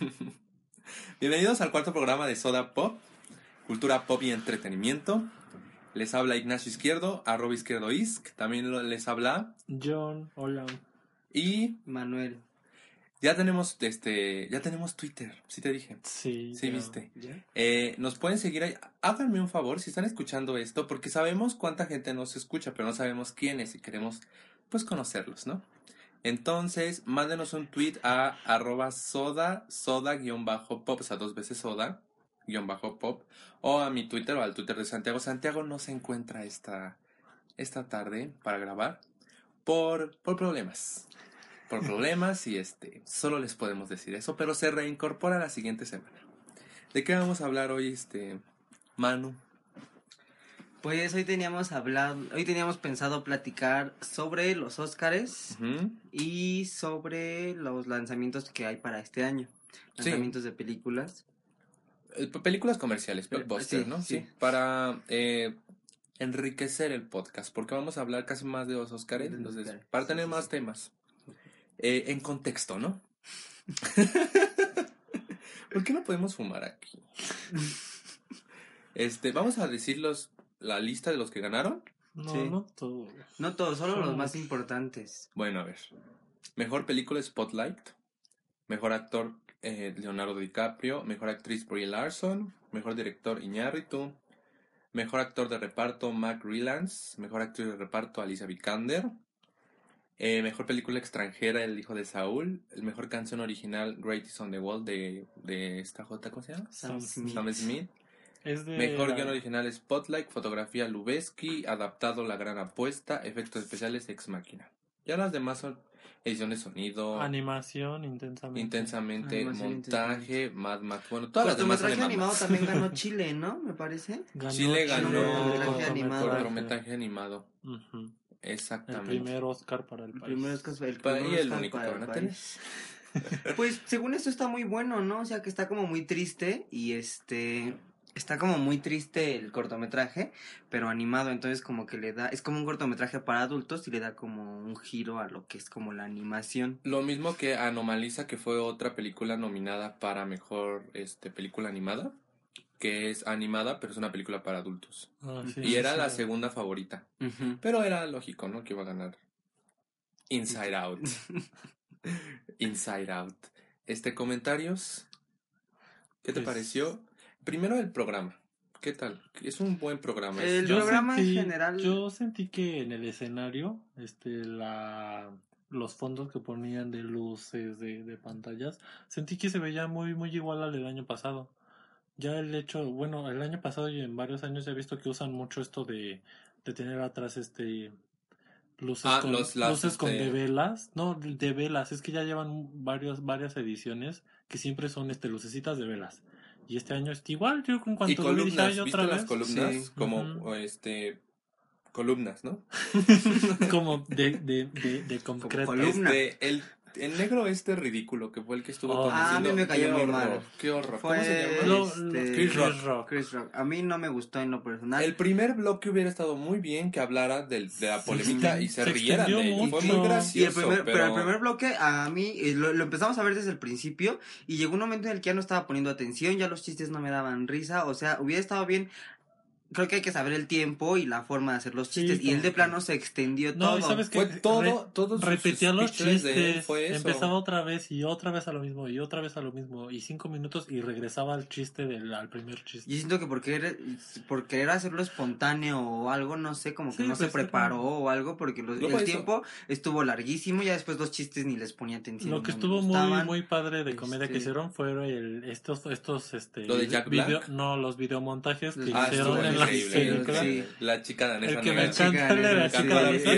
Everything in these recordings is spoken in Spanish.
Bienvenidos al cuarto programa de Soda Pop, cultura pop y entretenimiento. Les habla Ignacio Izquierdo, arroba izquierdo isc. También les habla. John, hola. Y Manuel. ya tenemos este, ya tenemos Twitter, sí te dije. Sí. Sí, viste. Eh, nos pueden seguir ahí. Háganme un favor si están escuchando esto, porque sabemos cuánta gente nos escucha, pero no sabemos quiénes y queremos pues conocerlos, ¿no? Entonces, mándenos un tweet a arroba soda, soda guion bajo pop, o sea, dos veces soda, guion bajo pop, o a mi Twitter o al Twitter de Santiago. Santiago no se encuentra esta, esta tarde para grabar por, por problemas. Por problemas y este, solo les podemos decir eso, pero se reincorpora la siguiente semana. ¿De qué vamos a hablar hoy, este, Manu? Pues hoy teníamos hablado, hoy teníamos pensado platicar sobre los Óscares y sobre los lanzamientos que hay para este año. Sí. Lanzamientos de películas. Eh, Películas comerciales, Pe- blockbuster, sí, ¿no? sí. Sí. Para eh, enriquecer el podcast, porque vamos a hablar casi más de los los entonces, Óscares, para tener más temas. Eh, en contexto, ¿no? ¿Por qué no podemos fumar aquí? Este, vamos a decir los, la lista de los que ganaron. No, Sí. no todo. No todos, solo los más importantes. Bueno, a ver. Mejor película Spotlight. Mejor actor eh, Leonardo DiCaprio. Mejor actriz Brie Larson. Mejor director Iñárritu. Mejor actor de reparto Mac Rylance. Mejor actriz de reparto Alicia Vikander. Eh, mejor película extranjera El hijo de Saúl. El mejor canción original Great is on the Wall de, de esta J, ¿cómo se llama? Sam Smith. Sam Smith. Es de. Mejor la- guion original Spotlight, fotografía Lubeski, adaptado La Gran Apuesta, efectos especiales Ex Máquina. Ya las demás son edición de sonido, Animación intensamente. intensamente, Animación montaje, Mad Max, bueno, todas las demás son de Cortometraje Mad animado Max. también ganó Chile, ¿no? Me parece. Ganó Chile ganó cortometraje cortometraje. animado. cortometraje animado, Ujú. El exactamente. primer Oscar para el El país. el primer y el único que van a tener. Pues según esto está muy bueno, ¿no? O sea que está como muy triste y este está como muy triste el cortometraje, pero animado, entonces como que le da, es como un cortometraje para adultos y le da como un giro a lo que es como la animación. Lo mismo que Anomaliza, que fue otra película nominada para mejor este película animada, que es animada, pero es una película para adultos. Ah, sí, y era sí, la segunda favorita. Pero era lógico, ¿no? Que iba a ganar Inside Out. Inside Out. Este, comentarios. ¿Qué te Pues- pareció? Primero el programa. ¿Qué tal? Es un buen programa. El Yo programa en general- Yo sentí que en el escenario, este, la, los fondos que ponían de luces, de, de pantallas, sentí que se veía muy, muy igual al del año pasado. Ya el hecho, bueno, el año pasado y en varios años he visto que usan mucho esto de, de tener atrás este luces Ah, con, los- las, luces con este- de velas, no, de velas, es que ya llevan varios, varias ediciones que siempre son este lucecitas de velas. Y este año es igual, yo en cuanto y columnas, "Ay, ¿viste otra las vez?". columnas? Sí. Como, Ujú. o este, columnas, ¿no? como de, de, de, de concreto. columna. Este, el, el negro este ridículo que fue el que estuvo Oh. conduciendo. Ah, a mí me cayó muy mal. Qué horror. Fue ¿Cómo se llama? Este, Chris Rock. Chris Rock. Chris Rock. A mí no me gustó en lo personal. El primer bloque hubiera estado muy bien que hablara del- de, la polémica y se, Se rieran de él. Fue mucho. muy Y gracioso. el primer, pero... pero el primer bloque a mí eh, lo, lo empezamos a ver desde el principio y llegó un momento en el que ya no estaba poniendo atención, ya los chistes no me daban risa, o sea, hubiera estado bien. Creo que hay que saber el tiempo y la forma de hacer los Sí, chistes y él de plano se extendió No, todo. y sabes que Fue todo, todos sus repetía los chistes, fue eso. empezaba otra vez y otra vez a lo mismo y otra vez a lo mismo y cinco minutos y regresaba al chiste del al primer chiste. Yo siento que por querer, por querer hacerlo espontáneo o algo, no sé, como que Sí, no se pues, preparó o algo, porque los- el eso- tiempo estuvo larguísimo, ya después los chistes ni les ponía atención. Lo que no estuvo muy muy padre de comedia que Este- hicieron fue el, estos estos este ¿Lo de Jack video- Black? no los videomontajes que Ah, hicieron en la increíble. sí, sí. La chica danesa El que me encanta el de la Me chica danesa.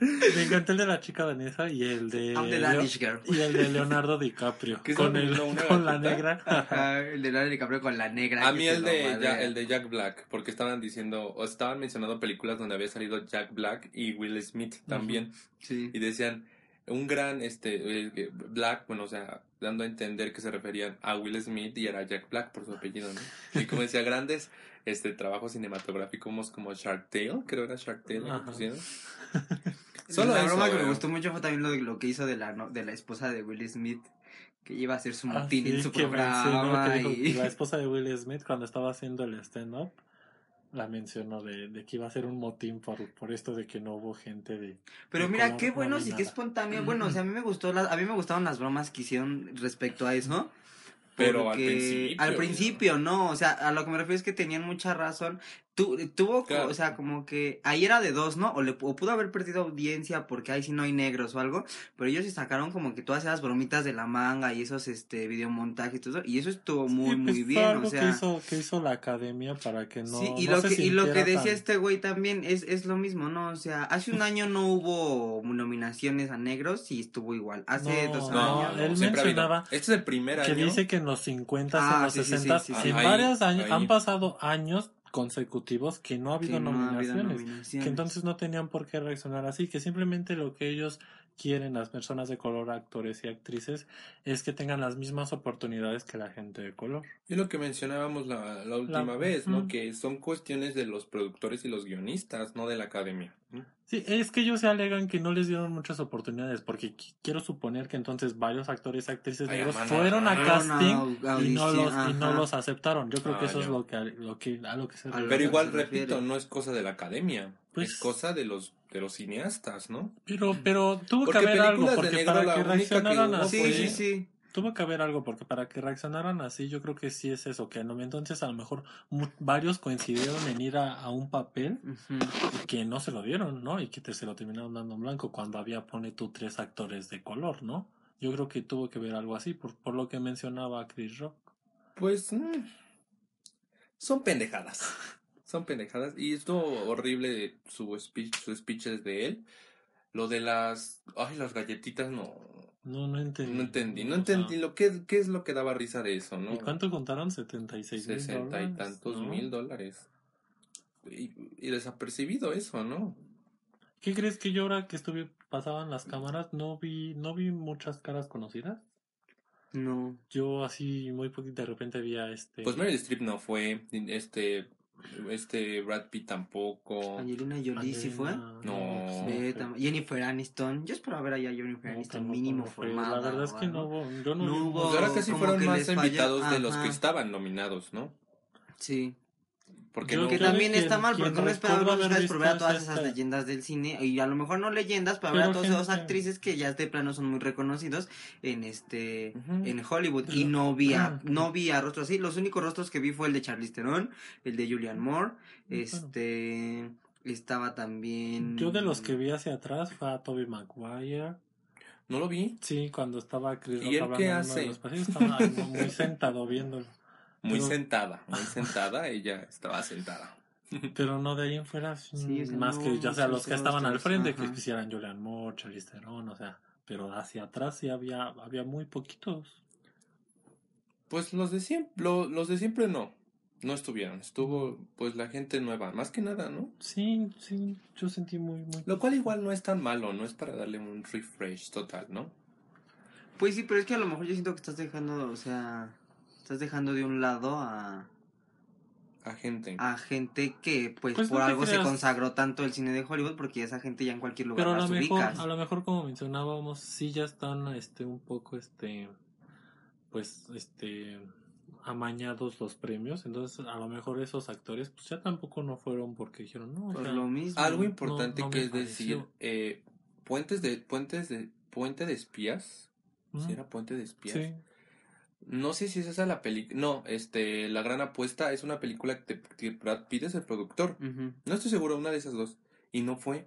Me encanta el de la chica danesa y el de girl. y el de Leonardo DiCaprio ¿Qué con el ¿No, una con la negra. Ajá, el de Leonardo DiCaprio con la negra. A mí el de, el de Jack Black, porque estaban diciendo, o estaban mencionando películas donde había salido Jack Black y Will Smith también. Sí. Y decían, un gran, este, eh, Black, bueno, o sea, dando a entender que se referían a Will Smith y era Jack Black por su apellido, ¿no? Y como decía, grandes este trabajos cinematográficos como Shark Tale, creo era Shark Tale, ¿no? Pusieron. Solo la eso, broma que me gustó mucho fue también lo, de- lo que hizo de la, no- de la esposa de Will Smith, que iba a hacer su Ah, motín sí, en su programa. que dijo y... la esposa de Will Smith cuando estaba haciendo el stand-up la mencionó de, de que iba a ser un motín por, por esto de que no hubo gente de... Pero de mira, color qué bueno, sí, nominada. qué espontáneo. Bueno, o sea, a mí me gustó, la- a mí me gustaron las bromas que hicieron respecto a eso. Pero al principio. Al principio, no, o sea, a lo que me refiero es que tenían mucha razón. Tu, tuvo, Claro. o sea, como que ahí era de dos, ¿no? O, le, o pudo haber perdido audiencia porque ahí sí no hay negros o algo, pero ellos sí sacaron como que todas esas bromitas de la manga y esos, este, videomontajes y todo eso, y eso estuvo muy, Sí, pues muy bien, algo o sea. que hizo, que hizo la academia para que no... Sí, y, no lo se que, y lo que decía tan- este güey también es, es lo mismo, ¿no? O sea, hace un año no hubo nominaciones a negros y estuvo igual. Hace No, dos No, años. él mencionaba Este es el primer que año. dice que en los 50 Ah, en los sí, sí, sí, 60 sí, sí. en Ahí, varios años ahí. han pasado años consecutivos que no ha que habido no ha habido nominaciones nominaciones. que entonces no tenían por qué reaccionar así, que simplemente lo que ellos quieren, las personas de color, actores y actrices, es que tengan las mismas oportunidades que la gente de color. Es lo que mencionábamos la, la última La- vez, ¿no? Que son cuestiones de los productores y los guionistas, no de la academia. Sí, es que ellos se alegan que no les dieron muchas oportunidades, porque qui- quiero suponer que entonces varios actores y actrices Ay, negros fueron a casting y no los y no los aceptaron. Yo creo que Ah, eso es lo que lo que a lo que se refiere. Pero igual, se refiere. repito, no es cosa de la academia. Pues- es cosa de los de los cineastas, ¿no? Pero, pero tuvo Porque que haber algo, porque negro, para que reaccionaran hubo así, Sí, sí, sí. tuvo que haber algo, porque para que reaccionaran así, yo creo que sí es eso, que no, entonces a lo mejor varios coincidieron en ir a, a un papel que no se lo dieron, ¿no? Y que te, se lo terminaron dando en blanco cuando había, pone tú, tres actores de color, ¿no? Yo creo que tuvo que ver algo así, por, por lo que mencionaba Chris Rock. Pues mm, son pendejadas. Son pendejadas. Y estuvo horrible su speech, sus speeches de él. Lo de las. Ay, las galletitas no. No, no entendí. No entendí. No sea, entendí lo que qué es lo que daba risa de eso, ¿no? ¿Y cuánto contaron? 76 mil Sesenta y tantos ¿no? mil dólares. Y, y desapercibido eso, ¿no? ¿Qué crees que yo ahora que estuve pasaban las cámaras no vi no vi muchas caras conocidas? No. Yo así muy poquito de repente vi a este Pues Meryl Streep no fue. Este. Este Brad Pitt tampoco. Angelina Jolie sí fue. No. Jennifer Aniston. Yo espero ver allá a Jennifer No, Aniston tampoco mínimo no fue. formada. La verdad es que no hubo, yo no, No vi hubo- Pues ahora casi fueron que más les falla- invitados de los Ajá. que estaban nominados, ¿no? Sí. Porque Yo no. Que creo también que está mal, porque uno espera haber Oscars por ver a todas es esas esta- leyendas del cine, y a lo mejor no leyendas, pero ver a Pero todos esos gente- actrices que ya de plano son muy reconocidos en este en Hollywood. Y Pero- no vi a, Ujú. no vi a rostros así. Los únicos rostros que vi fue el de Charlize Theron, el de Julian Moore, Bueno. este estaba también Yo de los que vi hacia atrás fue a Toby Maguire. No lo vi. Sí, cuando estaba Chris ¿Y él qué hace? los pasillos, estaba muy sentado viéndolo. Muy Pero- sentada, muy sentada. Ella estaba sentada. Pero no de ahí en fuera, Sí, más no, que ya sea sí, los que estaban al frente, que quisieran Julian Moore, Charlize Theron, o sea, pero hacia atrás sí había, había muy poquitos. Pues los de siempre, lo- los de siempre no. No estuvieron. Estuvo pues la gente nueva, más que nada, ¿no? Sí, sí, yo sentí muy, muy... Lo cual igual no es tan malo, no es para darle un refresh total, ¿no? Pues sí, pero es que a lo mejor yo siento que estás dejando, o sea, estás dejando de un lado a, A gente. a gente que pues, Pues no por te algo se creas. consagró tanto el cine de Hollywood porque esa gente ya en cualquier lugar Pero a lo las mejor, ubicas. a lo mejor como mencionábamos, sí ya están este un poco este pues este amañados los premios, entonces a lo mejor esos actores pues ya tampoco no fueron porque dijeron, no, o Por sea, lo mismo. Algo importante no me que es pareció. decir, eh, puentes de, puentes de, puente de espías. Ujú, ¿Sí era puente de espías? sí. No sé si es esa la película. No, este, La Gran Apuesta es una película que, te- que Brad Pitt es el productor. No estoy seguro, una de esas dos. Y no fue.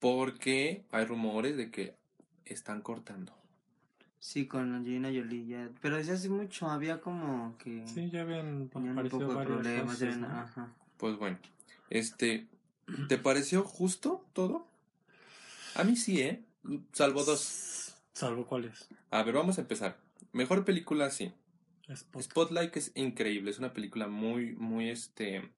Porque hay rumores de que están cortando. Sí, con Angelina Jolie ya. Pero desde hace mucho había como que Sí, ya habían tenían un poco de problemas. Ajá. Pues bueno, este, ¿te pareció justo todo? A mí sí, ¿eh? Salvo dos. Salvo cuáles. A ver, vamos a empezar. Mejor película, sí. Spot. Spotlight es increíble, es una película muy, muy, este...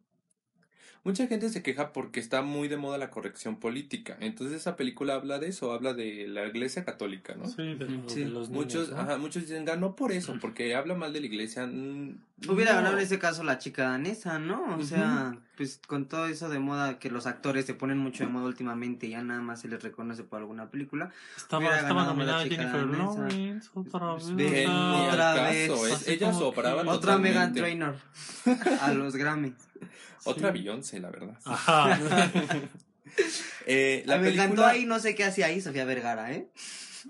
Mucha gente se queja porque está muy de moda la corrección política. Entonces esa película habla de eso, habla de la iglesia católica, ¿no? Sí, de, los- sí. de los niños, Muchos, ¿no? ajá, muchos dicen ganó por eso, porque habla mal de la iglesia. Mm, Hubiera no. ganado en ese caso la chica danesa, ¿no? O sea, pues con todo eso de moda que los actores se ponen mucho de moda últimamente y ya nada más se les reconoce por alguna película. Estaba, hubiera estaba ganado nominada la chica Jennifer danesa. Lawrence, otra vez. Ve, Que ni Ah, al otra caso, vez. es- que- Otra Megan. Trainor a los Grammy. Otra sí. Beyoncé, la verdad. Ajá. Eh, la me encantó película... ahí, no sé qué hacía ahí Sofía Vergara, ¿eh?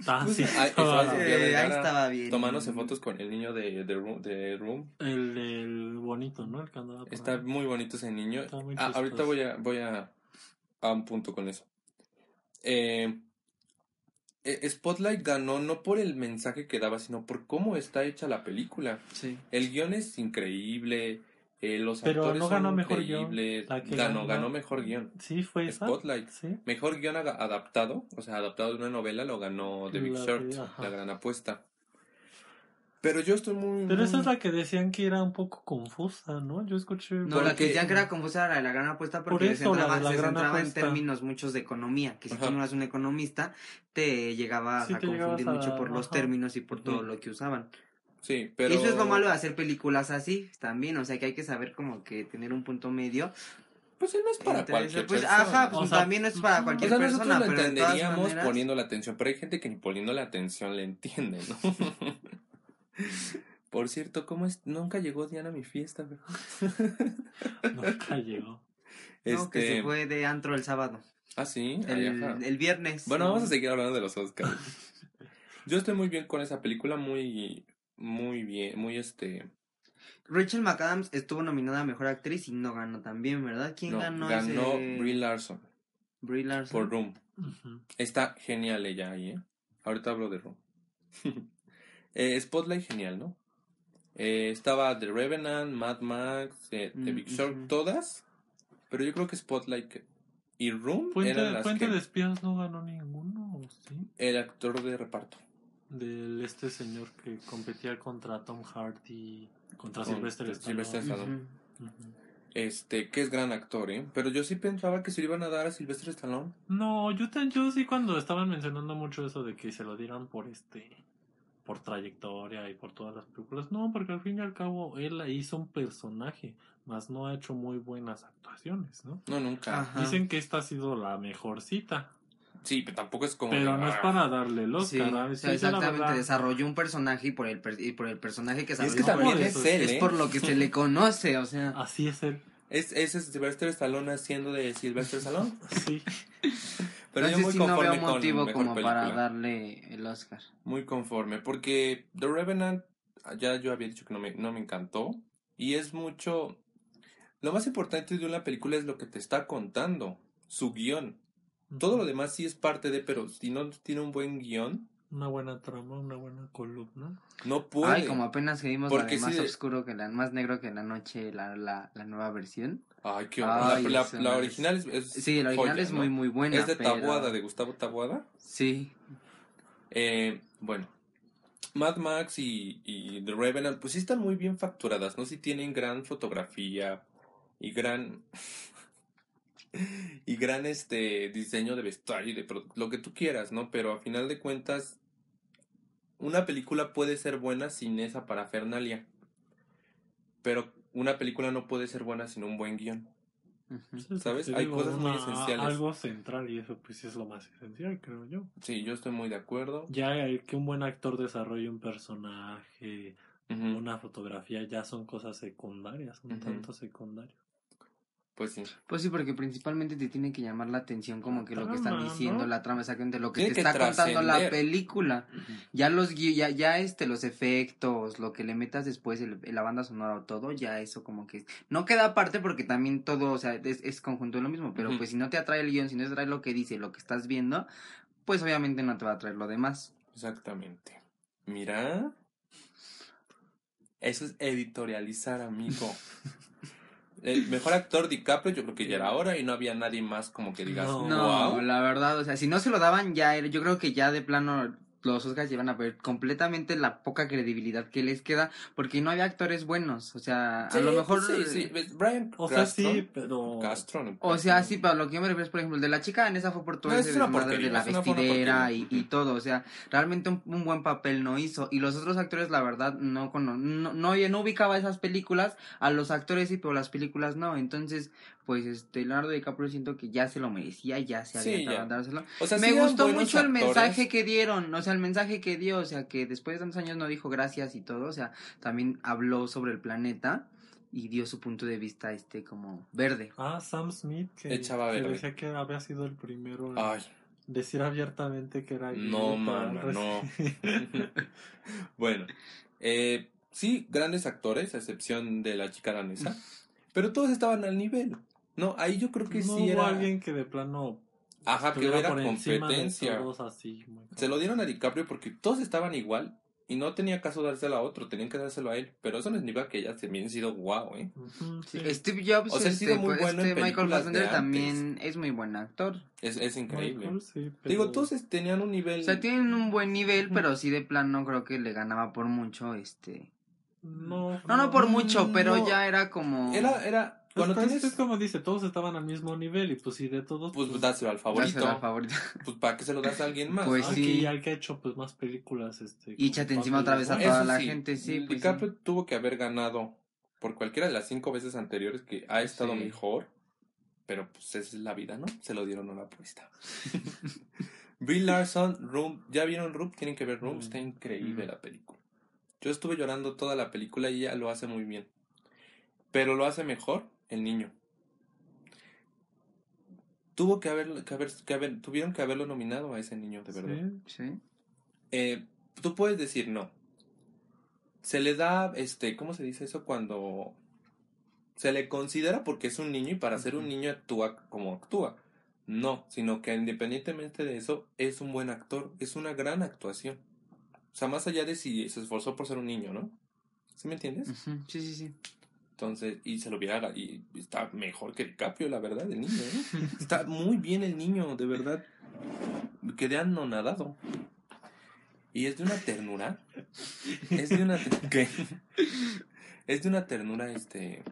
Ah, sí, Ay, estaba- Sofía Eh, ahí Vergara estaba bien. Tomándose fotos con el niño de, de, Room, de Room. el, el bonito, ¿no? El que andaba por Está ahí. muy bonito ese niño. Está muy Ah, ahorita voy a, voy a, a un punto con eso. Eh, eh, Spotlight ganó no por el mensaje que daba, sino por cómo está hecha la película. Sí. El guion es increíble, eh, los Pero actores no ganó son mejor guion. increíbles. La que Ganó, ganó- ganó mejor guion. Sí, fue esa. Spotlight. Sí. Mejor guion adaptado, o sea, adaptado de una novela, lo ganó The Big La Short, de- la gran apuesta. Pero yo estoy muy... Pero esa es la que decían que era un poco confusa, ¿no? Yo escuché. No, la que decían que era confusa era la gran apuesta porque Por se eso, centraba, la se gran centraba en términos muchos de economía, que si Ajá. tú no eras un economista, te llegabas Sí, a te confundir llegabas a- mucho por los términos y por todo Ujú. lo que usaban. Sí, pero... Y eso es lo malo de hacer películas así también, o sea que hay que saber como que tener un punto medio. Pues no es para entre cualquier. Pues, persona. ajá, pues O sea, también no es para ujú. O cualquier sea, nosotros persona, lo de todas entenderíamos maneras... poniendo la atención, pero hay gente que ni poniendo la atención le entiende, ¿no? Por cierto, ¿cómo es? Nunca llegó Diana a mi fiesta, ¿verdad? Nunca llegó. No, que Este, se fue de antro el sábado, Ah, sí. El, el viernes. Bueno, vamos a seguir hablando de los Oscars. Yo estoy muy bien con esa película, muy, muy bien, muy este. Rachel McAdams estuvo nominada a Mejor Actriz y no ganó también, ¿verdad? ¿Quién No, ganó? ganó ese... Brie Larson Brie Larson. por Room. Está genial ella ahí, ¿eh? Ahorita hablo de Room. eh, Spotlight, genial, ¿no? Eh, estaba The Revenant, Mad Max, eh, The Mm, Big Short, todas. Pero yo creo que Spotlight y Room Puente, eran las Puente que de Espías no ganó ninguno, ¿o ¿sí? el actor de reparto. Del este señor que competía contra Tom Hardy, contra Con Sylvester Stallone. Este, que es gran actor, ¿eh? Pero yo sí pensaba que se lo iban a dar a Sylvester Stallone. No, yo, te- yo sí cuando estaban mencionando mucho eso de que se lo dieran por este por trayectoria y por todas las películas, no, porque al fin y al cabo él hizo un personaje, más no ha hecho muy buenas actuaciones, ¿no? No, nunca. Ajá. Dicen que esta ha sido la mejor cita, Sí, pero tampoco es como. pero de, no es para darle el Sí, o sea, exactamente, desarrolló un personaje y por el, per- y por el personaje que Y es que también por es eso, él, es ¿eh? por lo que se le conoce, o sea. Así es él, Es, ese es Sylvester Stallone haciendo de Sylvester Stallone. sí. Pero yo Entonces muy sí no conforme veo con motivo mejor como para darle el Oscar. Muy conforme. Porque The Revenant, ya yo había dicho que no me, no me encantó. Y es mucho. Lo más importante de una película es lo que te está contando. Su guion. Todo lo demás sí es parte de, pero si no tiene un buen guion, Una buena trama, una buena columna. no puede. Ay, como apenas que vimos la de más sí de- oscuro que la más negro que la noche, la, la, la nueva versión. Ay, qué Ay, horror. La, original es, es Sí, la original joya, es ¿no? muy, muy buena. Es de pero- Tabuada, de Gustavo Tabuada. Sí. Eh, bueno, Mad Max y, y The Revenant, pues sí están muy bien facturadas, ¿no? Sí tienen gran fotografía y gran. y gran este diseño de vestuario y de lo que tú quieras, ¿no? Pero a final de cuentas, una película puede ser buena sin esa parafernalia. Pero una película no puede ser buena sin un buen guion. Sí, ¿Sabes? Hay cosas muy una- esenciales. Algo central y eso pues es lo más esencial, creo yo. Sí, yo estoy muy de acuerdo. Ya el que un buen actor desarrolle un personaje, una fotografía, ya son cosas secundarias, un tanto secundarias. Pues sí. Pues sí, porque principalmente te tiene que llamar la atención como La que lo que están diciendo, ¿no? la trama, exactamente lo que Tiene te que está contando la película. Ya los gui- ya, ya este, los efectos, lo que le metas después, el, la banda sonora o todo, ya eso como que no queda aparte porque también todo, o sea, es, es conjunto de lo mismo, pero pues si no te atrae el guion, si no te atrae lo que dice, lo que estás viendo, pues obviamente no te va a atraer lo demás. Exactamente. Mira. Eso es editorializar, amigo. El mejor actor DiCaprio yo creo que ya era ahora y no había nadie más como que digas, No. No, wow. la verdad, o sea, si no se lo daban ya, era- yo creo que ya de plano los Oscars iban a ver completamente la poca credibilidad que les queda, porque no había actores buenos, o sea, a lo mejor... Sí, sí. Brian O sea, sí, pero... Castro, no, O sea, sí, pero lo que yo me refiero es, por ejemplo, el de la chica en esa fue por todo No, ese de la vestidera y, y todo, o sea, realmente un, un buen papel no hizo. Y los otros actores, la verdad, no, cono- no, no, no ubicaba esas películas, a los actores sí, pero las películas no. Entonces, pues, este, Leonardo DiCaprio siento que ya se lo merecía, ya se había Sí, ya. dárselo. O sea, Me sí gustó mucho el mensaje que dieron, o sea, el mensaje que dio, o sea, que después de tantos años no dijo gracias y todo, o sea, también habló sobre el planeta y dio su punto de vista, este, como verde. Ah, Sam Smith, que, Echaba que verde. decía que había sido el primero en Ay, decir abiertamente que era no, mano, no. bueno, eh, sí, grandes actores, a excepción de la chica danesa, pero todos estaban al nivel. No, ahí yo creo que no sí hubo era. alguien que de plano Ajá, que de competencia. todos así. muy Se lo dieron a DiCaprio porque todos estaban igual y no tenía caso dárselo a otro, tenían que dárselo a él. Pero eso no significa que ella también ha sido guau, ¿eh? Sí. Steve Jobs, O sea, ha este, sido muy pues, bueno en este Michael películas de Fassbender también es muy buen actor. Es, es increíble. Michael, sí, pero- Digo, todos tenían un nivel. O sea, tienen un buen nivel, pero sí de plano creo que le ganaba por mucho, este... No, No, no por mucho, pero ya era como... Era, era. Cuando es, que tienes. es como dice, todos estaban al mismo nivel y pues si de todos... Pues dáselo al favorito. será favorito. Pues para que se lo das a alguien más. Pues ¿no? aquí sí. al que ha hecho pues más películas este Y échate encima otra vez a toda Eso la sí, gente, sí, el pues DiCaprio tuvo que haber ganado por cualquiera de las cinco veces anteriores que ha estado Sí. mejor. Pero pues esa es la vida, ¿no? Se lo dieron a la apuesta. Bill Larson, Room. ¿Ya vieron Room? Tienen que ver Room. Mm. Está increíble Mm. la película. Yo estuve llorando toda la película y ella lo hace muy bien. Pero lo hace mejor el niño. Tuvo que haber, que haber, que haber- tuvieron que haberlo nominado a ese niño, de verdad. Sí. Sí. Eh, tú puedes decir no. Se le da, este, ¿cómo se dice eso? Cuando se le considera porque es un niño y para ser un niño actúa como actúa. No, sino que independientemente de eso, es un buen actor, es una gran actuación. O sea, más allá de si se esforzó por ser un niño, ¿no? ¿Sí me entiendes? Sí, sí, sí. Entonces, y se lo hubiera, y está mejor que DiCaprio, la verdad, el niño, ¿eh? Está muy bien el niño, de verdad. Quedé anonadado. Y es de una ternura. Es de una. ¿Qué? Es de una ternura, este.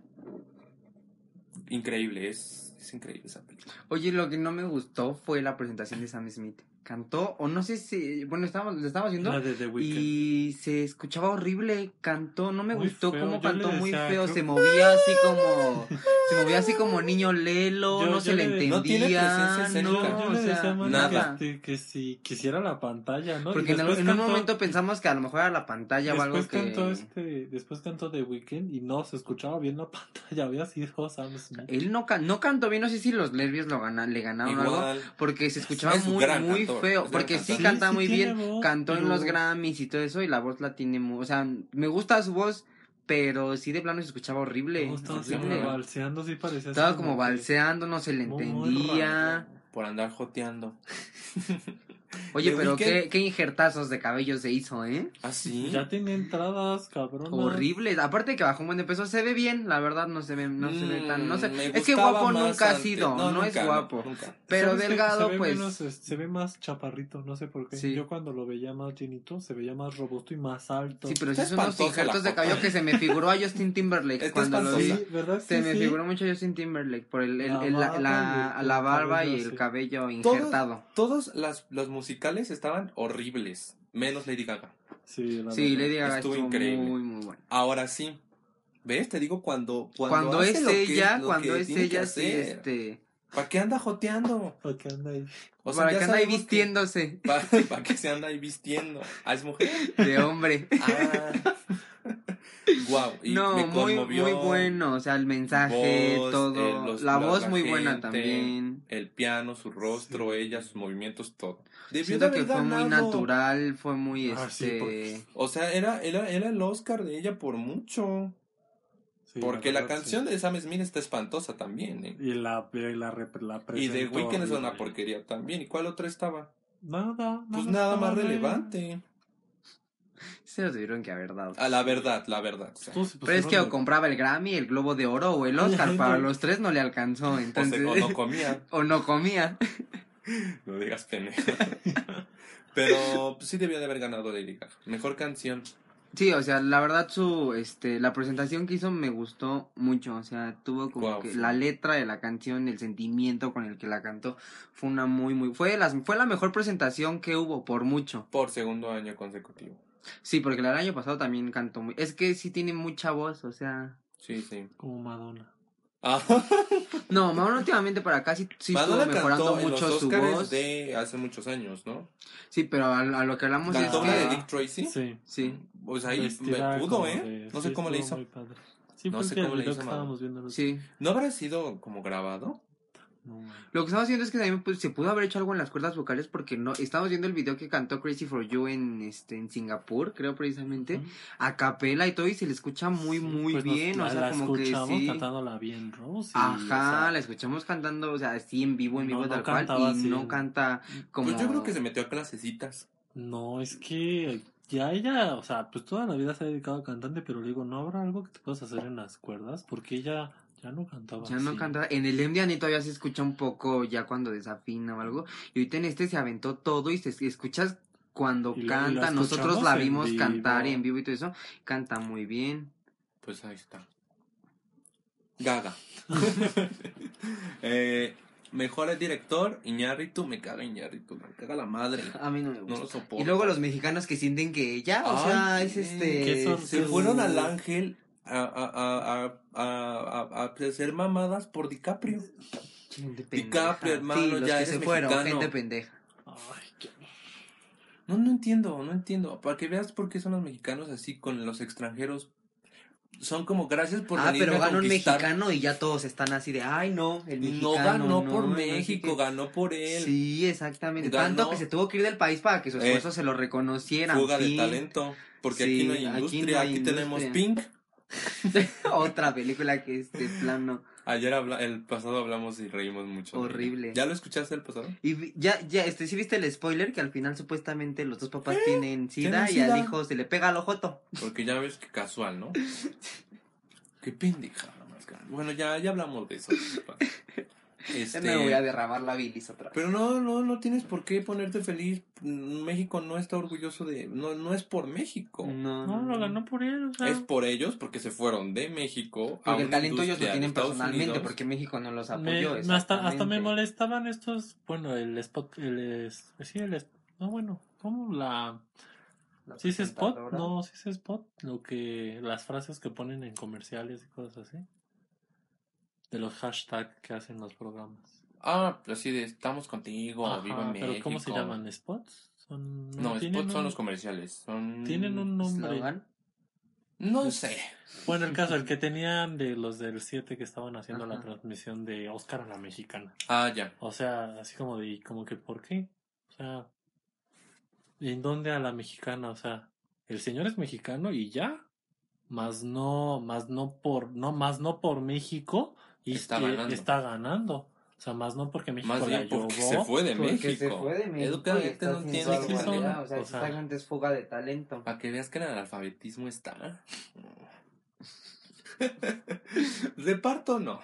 Increíble, es, es increíble esa película. Oye, lo que no me gustó fue la presentación de Sam Smith. Cantó, o no sé si, bueno, estábamos, lo estábamos viendo La de The Weeknd. y se escuchaba horrible, cantó, no me Muy gustó feo, cómo cantó muy decía, feo, creo- se movía así como, se movía así como niño lelo, Yo- no yo se le entendía, No tiene presencia no, o sea, nada. que, este, que si quisiera la pantalla, ¿no? Porque en, después en un momento pensamos que a lo mejor era la pantalla o algo Después que... cantó este, después cantó The Weeknd y no se escuchaba bien la pantalla, había sido Sam Smith. Él no, no cantó bien, no sé si los nervios lo gana- le ganaron algo, porque se escuchaba Es muy, muy cantor, feo, porque sí cantor. canta Sí, muy bien, voz, cantó en los Grammys y todo eso, y la voz la tiene muy, o sea, me gusta su voz, pero sí de plano se escuchaba horrible, No, estaba horrible. como balseando, sí parecía así Estaba como balseando, no se le entendía. Por andar joteando. Oye, The pero qué, qué injertazos de cabello se hizo, ¿eh? ¿Ah, sí? Ya tenía entradas, cabrón. Horrible. Aparte que bajó un buen de peso, se ve bien, la verdad no se ve, no se ve tan, no sé. Mm, me Es que guapo nunca ha sido, no, es nunca, guapo. nunca. Pero delgado, se pues. menos, es- se ve más chaparrito, no sé por qué. Sí. Yo cuando lo veía más llenito, se veía más robusto y más alto. Sí, pero sí son unos injertos de cabello que se me figuró a Justin Timberlake Está cuando lo vi. Sí, ¿verdad? Se Sí, me figuró mucho a Justin Timberlake por el, el- La el- la, barba la- y el la barba y cabello, el injertado. Todos las, los musicales estaban horribles, menos Lady Gaga. Sí, la Sí, verdad. Lady Gaga Estuvo estuvo increíble. muy, muy bueno. Ahora sí. ¿Ves? Te digo cuando cuando, Cuando, hace es lo que- ella, lo cuando que es ella, sí, este... ¿Para qué anda joteando? ¿Para qué anda ahí? O sea, para que anda ahí vistiéndose ¿Para, para qué se anda ahí vistiendo? ¿Ah, es mujer? de hombre. Ah. Wow. Y no, me muy, conmovió muy bueno, o sea, el mensaje, voz, todo, eh, los- la la- voz la muy buena gente, también. El piano, su rostro, ella, sus movimientos, todo. Debió Siento que fue muy ganado. natural, fue muy, Ah, sí, este... porque- O sea, era, era, era el Oscar de ella por mucho. Sí, porque la, verdad, canción sí. de Sam Smith está espantosa también. ¿eh? Y la, y la, la Y The Weeknd es una porquería también. ¿Y cuál otra estaba? Nada, Pues nada nada más relevante. Se lo tuvieron que haber dado. A la verdad, la verdad. Pero es que o compraba el Grammy, el Globo de Oro o el Oscar. Para los tres no le alcanzó. o, se- Entonces, o no comía. o no comía. No digas pendejo. Pero pues, sí debió de haber ganado Lady Gaga. Mejor canción. Sí, o sea, la verdad su, este, la presentación que hizo me gustó mucho, o sea, tuvo como que sí. la letra de la canción, el sentimiento con el que la cantó, fue una muy, muy, fue las, fue la mejor presentación que hubo, por mucho. Por segundo año consecutivo. Sí, porque la del año pasado también cantó muy, es que sí tiene mucha voz, o sea, Sí, sí. Como Madonna. Ah, no, Madonna últimamente para acá sí, sí estuvo Madonna mejorando cantó en mucho los su Oscars voz, de hace muchos años, ¿no? sí, pero a, a lo que hablamos es Cantó que, una de Dick Tracy. Sí. sí, Pues ahí Vestida me pudo, ¿eh? de- No sé sí, cómo le hizo. muy padre. Sí, No pues sé que cómo el le hizo que estábamos viendo. los- sí. ¿No habrá sido como grabado? No. Lo que estamos haciendo es que también pues, se pudo haber hecho algo en las cuerdas vocales porque no estamos viendo el video que cantó Crazy for You en este en Singapur, creo precisamente, Ujú. a capela y todo y se le escucha muy Sí, muy pues nos- bien, o sea, la como que escuchamos sí. cantándola bien, Rose. y, Ajá, o sea, la escuchamos cantando, o sea, así en vivo, en vivo no tal cual y así no canta como Pues yo creo que se metió a clasecitas. No, es que ya ella, o sea, pues toda la vida se ha dedicado a cantante, pero le digo, ¿no habrá algo que te puedas hacer en las cuerdas? Porque ella ya no cantaba ya no así. canta, en el MDNI todavía se escucha un poco ya cuando desafina o algo, y ahorita en este se aventó todo y se escuchas cuando Y la- y la canta, nosotros la vimos cantar vivo. en vivo y todo eso, canta muy bien. Pues ahí está. Gaga. eh, mejor director, Iñárritu. Me caga Iñárritu. Me caga la madre. A mí no me No gusta. lo soporto. Y luego los mexicanos que sienten que ya, o Ay, sea, es este. Se fueron al ángel a, a, a, a, a, a- a hacer mamadas por DiCaprio. DiCaprio, hermano, Sí, ya eres se fueron, mexicano. gente pendeja. Ay, qué- No, no entiendo, no entiendo. Para que veas por qué son los mexicanos así con los extranjeros. Son como gracias por ah, pero ganó un mexicano y ya todos están así de, ay, no, el No mexicano. ganó no, por no sé México, qué". ganó por él. Sí, exactamente. Ganó. Tanto que se tuvo que ir del país para que su Eh, esfuerzo se lo reconocieran. Fuga de sí. talento. Porque Sí, aquí no hay industria. Aquí, hay tenemos industria. Pink. Otra película que es de plano. Ayer habla, el pasado hablamos y reímos mucho. Horrible. ¿Ya lo escuchaste el pasado? Y ya, ya, este, sí viste el spoiler que al final supuestamente los dos papás tienen sida ¿Tienen y al hijo se le pega al ojoto. Porque ya ves que casual, ¿no? Qué pendejada más. Bueno, ya, ya hablamos de eso. Este, me voy a derramar la bilis otra vez. Pero no, no, no tienes por qué ponerte feliz. México no está orgulloso de... No, no es por México. No, No, lo ganó por o sea. Es por ellos porque se fueron de México a Porque el talento ellos lo tienen personalmente, Unidos. porque México no los Me- apoyó. hasta, hasta me molestaban estos, bueno, el spot, el es, sí, el es- no, bueno, ¿cómo la, sí es spot? No, sí es spot, lo que, las frases que ponen en comerciales y cosas así, de los hashtags que hacen los programas. Ah, así de estamos contigo, Ajá, vivo en México. pero ¿cómo se llaman? ¿Spots? Son, No, spots son los comerciales. Son... Tienen un nombre. ¿Eslogan? No sé. Bueno, el caso, el que tenían de los del 7 que estaban haciendo la transmisión de Oscar a la mexicana. Ah, ya. O sea, así como de, como que, ¿por qué? O sea, ¿en dónde a la mexicana? O sea, el señor es mexicano y ya, más no, más no por, no, más no por México y Está ganando. está ganando. O sea, más no porque México Más la bien porque llevó. se fue de Porque México. se fue de México. No que son- allá, O sea, o esta sea- gente es fuga de talento. Para que veas que el analfabetismo está. Reparto no.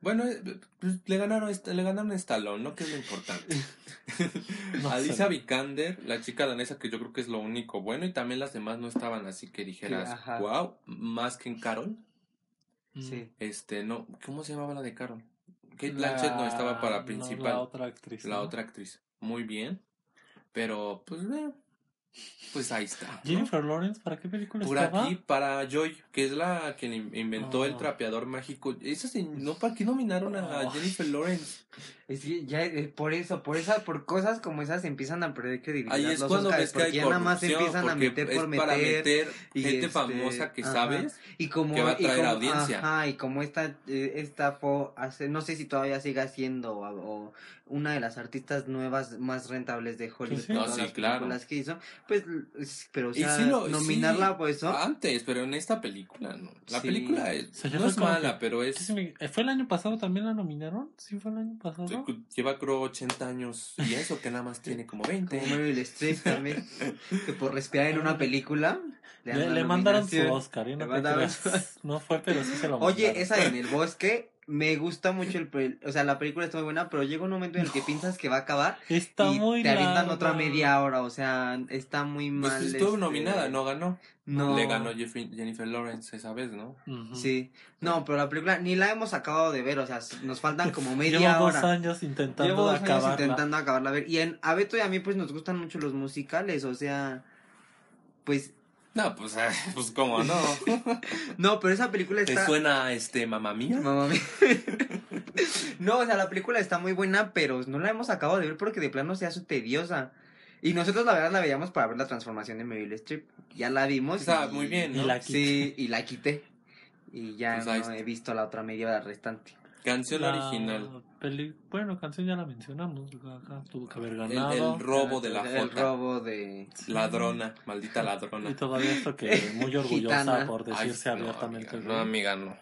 Bueno, eh, pues, le ganaron le ganaron Stallone, ¿no? Que es lo importante. No Alicia. Vikander, la chica danesa que yo creo que es lo único bueno y también las demás no estaban así que dijeras, ajá. wow, más que en Carol. Sí. Este, no, ¿cómo se llamaba la de Carol? Kate La- Blanchett no estaba para no, principal. la otra actriz. la ¿no? otra actriz. Muy bien. Pero, pues, eh, pues ahí está. Jennifer Lawrence, ¿para qué película Por estaba? aquí, para Joy, que es la que in- inventó el Ah. trapeador mágico. Esa se- no, ¿para qué nominaron a Ah. Jennifer Lawrence? Es que ya, eh, por eso, por esa, por cosas como esas empiezan a perder credibilidad. Ahí es los cuando Oscars, ves que hay ya nada más corrupción, empiezan a meter para meter. y gente este, famosa que ajá. sabes. Y como, que va a y como- audiencia. Ajá, y como esta, eh, esta hace, no sé si todavía siga siendo o, o una de las artistas nuevas más rentables de Hollywood. Sí, sí. No, sí, las claro. que hizo, Pues, es- pero o Y sea, sí lo- nominarla sí, por eso. Antes, pero en esta película no. La Sí. película es- O sea, yo no es mala, que- pero ¿Qué es... ¿Fue el año pasado también la nominaron? Sí, fue el año pasado. Lleva creo 80 años y eso que nada más tiene como 20. Como Meryl Streep también. que por respirar en una película. Le, le mandaron su. Oscar. Le No, mandaron no fue, pero sí se lo Oye, mandaron. esa en el bosque. Me gusta mucho el. O sea, la película está muy buena, pero llega un momento en el que piensas que va a acabar. Está y muy te avientan larga. otra media hora. O sea, está muy Pues mal. estuvo este, nominada, no ganó. No. Le ganó Jennifer Lawrence esa vez, ¿no? Sí. No, pero la película ni la hemos acabado de ver. O sea, nos faltan como media Llevo dos hora. años intentando Llevo dos años acabarla. intentando acabarla a ver. Y en, a Beto y a mí, pues nos gustan mucho los musicales. O sea, pues. No, pues, ah, pues cómo no. No, pero esa película ¿Te está. suena este mamá mía? Mamá mía. no, o sea, la película está muy buena, pero no la hemos acabado de ver porque de plano se hace tediosa. Y nosotros la verdad la veíamos para ver la transformación de Meryl Streep. Ya la vimos. Está y- muy bien, ¿no? Y la quité. Sí, y la quité. Y ya Pues no he visto la otra media hora restante. Canción La original. peli- Bueno, canción ya la mencionamos. Ajá, tuvo que haber El, ganado. el robo de la El Jota. robo de... Ladrona, maldita Y ladrona. todavía esto que muy orgullosa Gitana. por decirse Ay, no, abiertamente. amiga, No, amiga, no.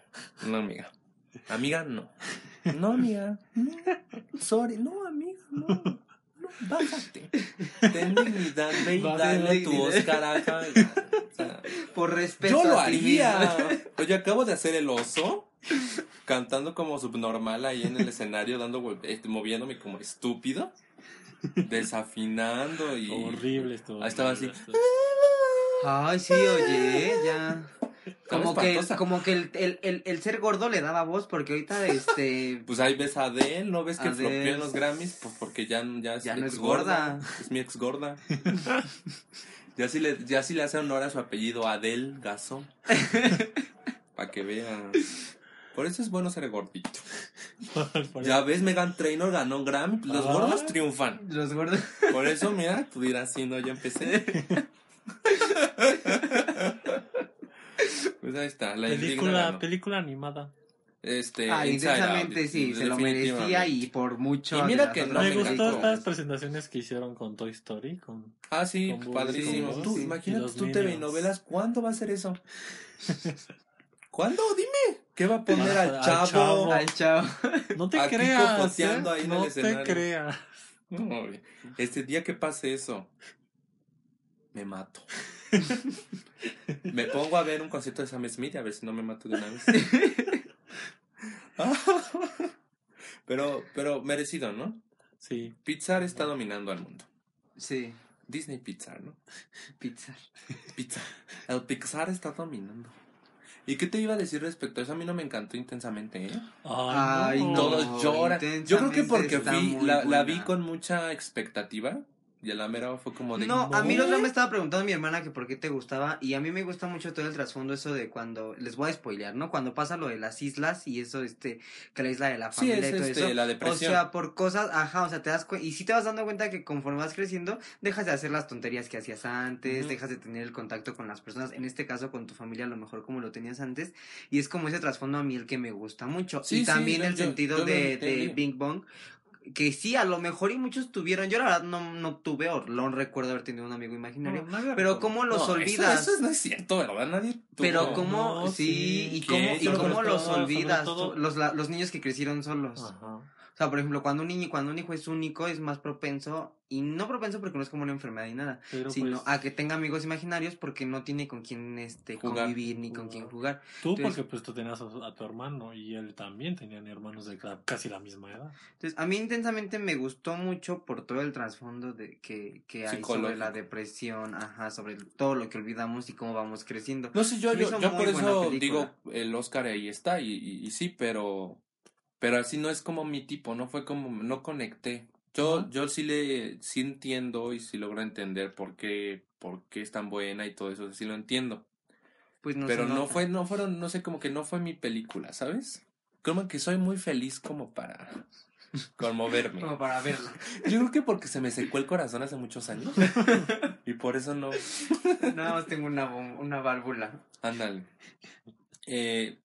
No, amiga. Amiga, no. No, amiga. No. Sorry. No, amiga, no. No, bájate. Ten dignidad, ve y dale tu. Oscar acá. O sea, Por respeto yo lo a haría. Oye, acabo de hacer el oso. Cantando como subnormal ahí en el escenario, dando este, moviéndome como estúpido. Desafinando y. Horrible esto. Ahí estaba así. Ay, sí, oye, ya... Como que, como que el, el, el, el ser gordo le daba voz, porque ahorita, este... Pues ahí ves a Adele, ¿no ves que Adele. flopeó en los Grammys? Pues porque ya, ya es Ya es ex gorda. Es mi ex gorda. ya, sí le, ya sí le hace honor a su apellido Adele Gaso. Para que vean. Por eso es bueno ser gordito. Ya ves, Megan Trainor ganó un Grammy. pues Los Ah. gordos triunfan. Los gordos... Por eso, mira, tú dirás, sí, no, ya empecé. Pues ahí está, la película, película animada. Este, Ah, intensamente Out, sí, se lo merecía y por mucho. Y mira que no me gustó estas presentaciones que hicieron con Toy Story. Con... Ah, sí, Con padrísimo. sí, tú, sí. imagínate tú. TV novelas, ¿cuándo va a ser eso? ¿Cuándo? Dime. ¿Qué va a poner al al chavo? chavo. Al chavo. No te creas. ¿eh? ahí en el no te escenario. creas. No, este día que pase eso, me mato. me pongo a ver un concierto de Sam Smith a ver si no me mato de una vez. pero, pero merecido, ¿no? Sí. Pixar está dominando al mundo. Sí, Disney Pixar, ¿no? pizza. Pizza. El Pixar está dominando. ¿Y qué te iba a decir respecto a eso? A mí no me encantó intensamente, ¿eh? Ay, Ay, no. Todos lloran. Yo creo que porque la, vi con mucha expectativa y a la mera fue como de... No, a mí vez me estaba preguntando mi hermana que por qué te gustaba y a mí me gusta mucho todo el trasfondo eso de cuando, les voy a spoilear, ¿no? Cuando pasa lo de las islas y eso, este, que la isla de la Sí, familia es y todo este, eso. la O depresión. sea, por cosas, ajá, o sea, te das cuenta, y sí te vas dando cuenta que conforme vas creciendo, dejas de hacer las tonterías que hacías antes, dejas de tener el contacto con las personas, en este caso con tu familia, a lo mejor como lo tenías antes, y es como ese trasfondo a mí el que me gusta mucho. Sí, y también el yo- sentido yo de, de Bing Bong, que sí, a lo mejor y muchos tuvieron, yo la verdad no, no tuve o no recuerdo haber tenido un amigo imaginario, No, pero. ¿cómo los No, olvidas? Eso, eso no es cierto, ¿verdad? Nadie tuvo- pero cómo, sí, sí. y cómo, y cómo los olvidas, todo- los, la- los niños que crecieron solos. Ajá. O sea, por ejemplo, cuando un niño, cuando un hijo es único es más propenso, y no propenso porque no es como una enfermedad ni nada, Pero sino pues, a que tenga amigos imaginarios porque no tiene con quién este Jugar. convivir ni con quién jugar. tú entonces- porque pues tú tenías a, a tu hermano y él también tenían hermanos de ca- casi la misma edad. Entonces, a mí intensamente me gustó mucho por todo el trasfondo de que, que hay sobre la depresión, ajá, sobre todo lo que olvidamos y cómo vamos creciendo. No sé, yo, yo, yo por eso película. digo, el Oscar ahí está, y, y, y sí, pero pero así no es como mi tipo, no fue como, no conecté. Yo, yo sí le, sí entiendo y sí logro entender por qué, por qué es tan buena y todo eso, sí lo entiendo. Pues no pero no fue, no fueron, no sé, como que no fue mi película, ¿sabes? Como que soy muy feliz como para conmoverme. como para verla. Yo creo que porque se me secó el corazón hace muchos años. y por eso no. Nada más tengo una, una válvula. Ándale. Eh,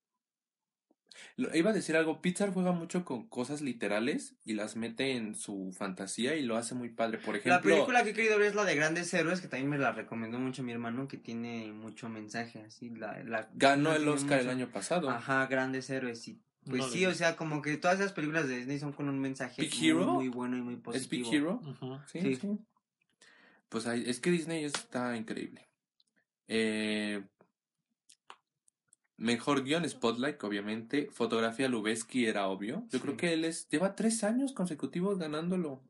Lo- Iba a decir algo, Pixar juega mucho con cosas literales y las mete en su fantasía y lo hace muy padre. Por ejemplo, La película que he querido ver es la de Grandes Héroes, que también me la recomendó mucho mi hermano, que tiene mucho mensaje, así, la, la ganó la el Oscar el año pasado. Ajá, Grandes Héroes, y pues No sí, o sea, como que todas esas películas de Disney son con un mensaje Big muy, Hero? muy bueno y muy ¿Es positivo. Big Hero? Sí, Sí. sí. Pues ahí- es que Disney está increíble. Eh, mejor guion Spotlight, obviamente. Fotografía Lubeski era obvio. Yo creo que él es lleva tres años consecutivos ganándolo.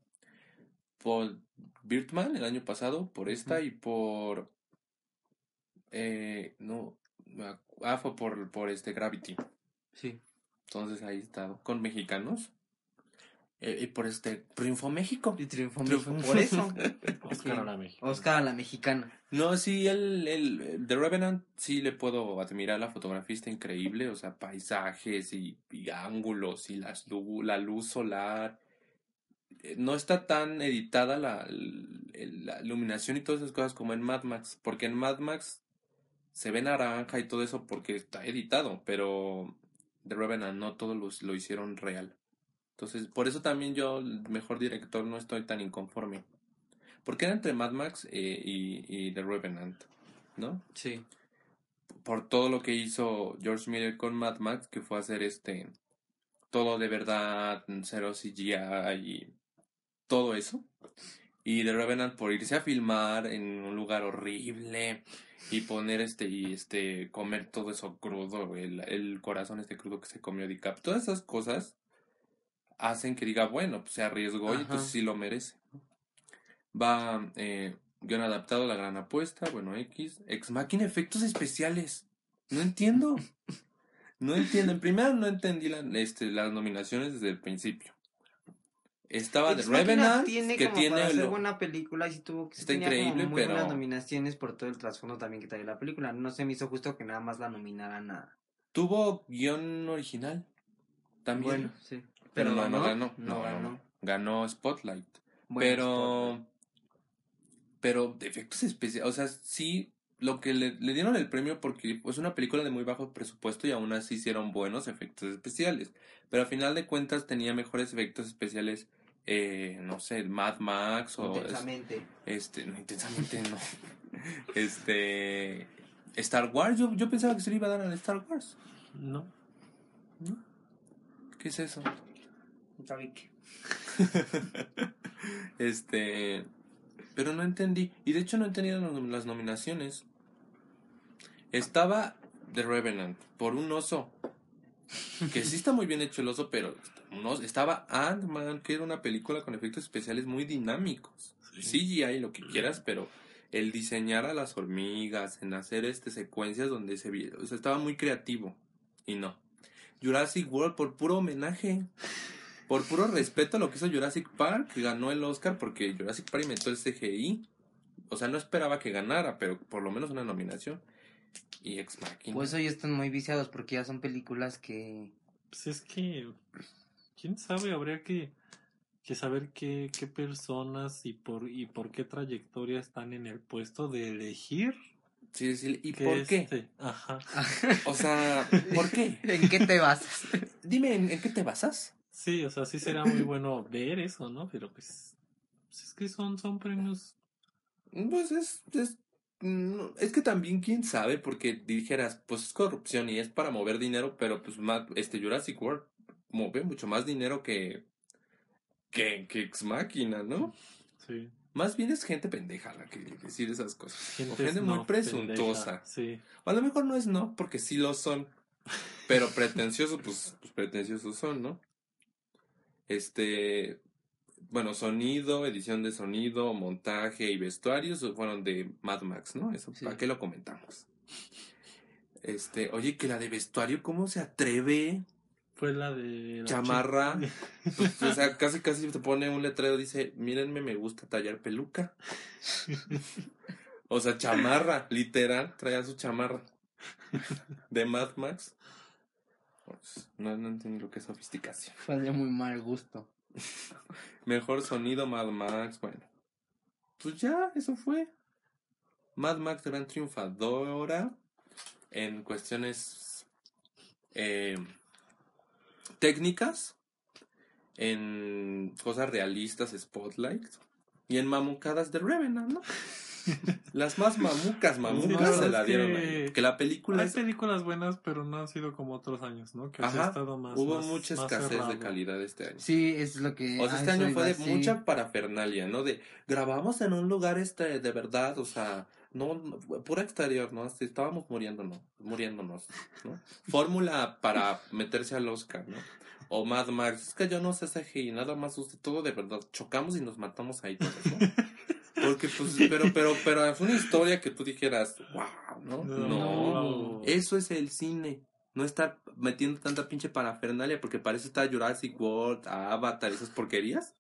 Por Birdman el año pasado, por esta y por eh, no ah fue por por este Gravity. Sí. Entonces ahí está con mexicanos. Eh, y por este triunfó México. Y triunfó Triunfó. México por eso. Oscar a la México. Oscar a la mexicana. No, sí, el, el, el The Revenant sí le puedo admirar la fotografía, está increíble, o sea, paisajes y, y ángulos y las la luz solar. Eh, No está tan editada la, la iluminación y todas esas cosas como en Mad Max, porque en Mad Max se ve naranja y todo eso porque está editado, pero The Revenant no todo lo, lo hicieron real. Entonces, por eso también yo, mejor director, no estoy tan inconforme. Porque era entre Mad Max eh, y, y The Revenant, ¿no? Sí. Por todo lo que hizo George Miller con Mad Max, que fue hacer este todo de verdad, cero CGI y todo eso. Y The Revenant por irse a filmar en un lugar horrible y poner este y este comer todo eso crudo, el, el corazón este crudo que se comió DiCap, todas esas cosas hacen que diga, bueno, pues se arriesgó y Ajá. entonces sí lo merece. Va eh, guion adaptado, La Gran Apuesta, bueno, X, Ex Machina, efectos especiales. No entiendo. No entiendo. En primera no entendí la- este, las nominaciones desde el principio. Estaba Machina Revenant, tiene que como tiene para hacer lo- buena película y sí tuvo que Está tenía como muy pero- buenas nominaciones por todo el trasfondo también que trae la película. No se me hizo justo que nada más la nominaran a tuvo guion original. También. bueno, sí. Pero no, no ganó, ganó. no ganó. Ganó Spotlight. Bueno, pero. Pero de efectos especiales. O sea, sí. Lo que le, le dieron el premio porque es una película de muy bajo presupuesto y aún así hicieron buenos efectos especiales. Pero a final de cuentas tenía mejores efectos especiales. Eh, no sé, Mad Max o. intensamente. Este, no, intensamente no. Este. Star Wars, yo, yo pensaba que se le iba a dar a Star Wars. No. ¿Qué es eso? Este. Pero no entendí. Y de hecho no las nom- las nominaciones. Estaba The Revenant por un oso. Que sí está muy bien hecho el oso, pero un oso- estaba Ant-Man, que era una película con efectos especiales muy dinámicos. CGI, lo que quieras, pero el diseñar a las hormigas, en hacer este secuencias donde se vi- o sea, estaba muy creativo. Y no. Jurassic World por puro homenaje. Por puro respeto a lo que hizo Jurassic Park, ganó el Oscar porque Jurassic Park inventó el CGI. O sea, no esperaba que ganara, pero por lo menos una nominación. Y Ex Machina. Pues hoy están muy viciados porque ya son películas que Pues es que, quién sabe, habría que, que saber qué, qué personas y por, y por qué trayectoria están en el puesto de elegir. Sí, sí, ¿Y que por qué? este- Ajá. O sea, ¿por qué? ¿En qué te basas? Dime, ¿en, en qué te basas? Sí, o sea, sí será muy bueno ver eso, ¿no? Pero pues, pues es que son, son premios. Pues es, es, no, es que también quién sabe, porque dijeras, pues es corrupción y es para mover dinero, pero pues más, este Jurassic World mueve mucho más dinero que, que, que Ex Machina, ¿no? Sí. Más bien es gente pendeja la que decir esas cosas. o Gente muy presuntuosa. pendeja, Sí. O a lo mejor no es no, porque sí lo son. Pero pretenciosos, pues, pues pretenciosos son, ¿no? Este, bueno, sonido, edición de sonido, montaje y vestuarios fueron de Mad Max, ¿no? Eso, Sí. ¿para qué lo comentamos? Este, oye, que la de vestuario, ¿cómo se atreve? Fue la de. la Chamarra. Pues, o sea, casi casi te pone un letrero, dice, mírenme, me gusta tallar peluca. O sea, chamarra, literal, traía su chamarra. De Mad Max. Pues, no, no entiendo lo que es sofisticación. Fue de muy mal gusto. Mejor sonido Mad Max, bueno. Pues ya, eso fue. Mad Max gran triunfadora en cuestiones eh, técnicas, en cosas realistas, Spotlight, y en mamucadas de Revenant, ¿no? Las más mamucas, mamucas se la dieron que ahí. Que la película Hay es películas buenas, pero no han sido como otros años, ¿no? Que ha estado más. hubo más- mucha más escasez cerrado. de calidad este año. Sí, es lo que. O sea, este año fue de mucha parafernalia, ¿no? De grabamos en un lugar este de verdad, o sea, no, no, pura exterior, ¿no? Así, estábamos muriéndonos, muriéndonos, ¿no? Fórmula para meterse al Oscar, ¿no? O Mad Max, es que yo no sé CGI, nada más usted todo de verdad, chocamos y nos matamos ahí todos, ¿no? Porque pues, pero, pero, pero es una historia que tú dijeras, wow, ¿no? No, eso es el cine. No estar metiendo tanta pinche parafernalia porque parece estar Jurassic World, Avatar, esas porquerías.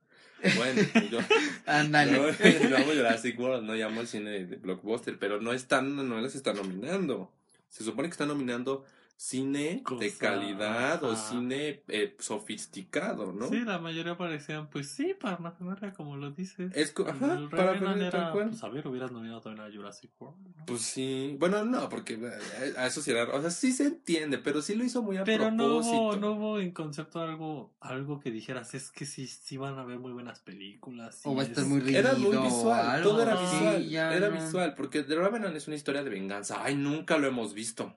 Bueno, pues yo, Ándale. yo, yo amo Jurassic World, no llamo el cine de blockbuster, pero no están, no las están nominando. Se supone que están nominando cine de calidad o cine eh, sofisticado, ¿no? Sí, la mayoría parecían, pues sí, para una como lo dices. Es co- ajá, El para ver tal era, cual. pues a ver, hubieras nominado también a Jurassic World. ¿no? Pues sí, bueno, no, porque eh, a eso sí era, o sea, sí se entiende, pero sí lo hizo muy a Pero no propósito. hubo, no hubo en concepto algo, algo que dijeras, es que sí, sí van a ver muy buenas películas. O va a estar es- muy Era muy visual, algo, todo era sí, visual, ya era no. visual, porque The Revenant es una historia de venganza. Ay, nunca lo hemos visto.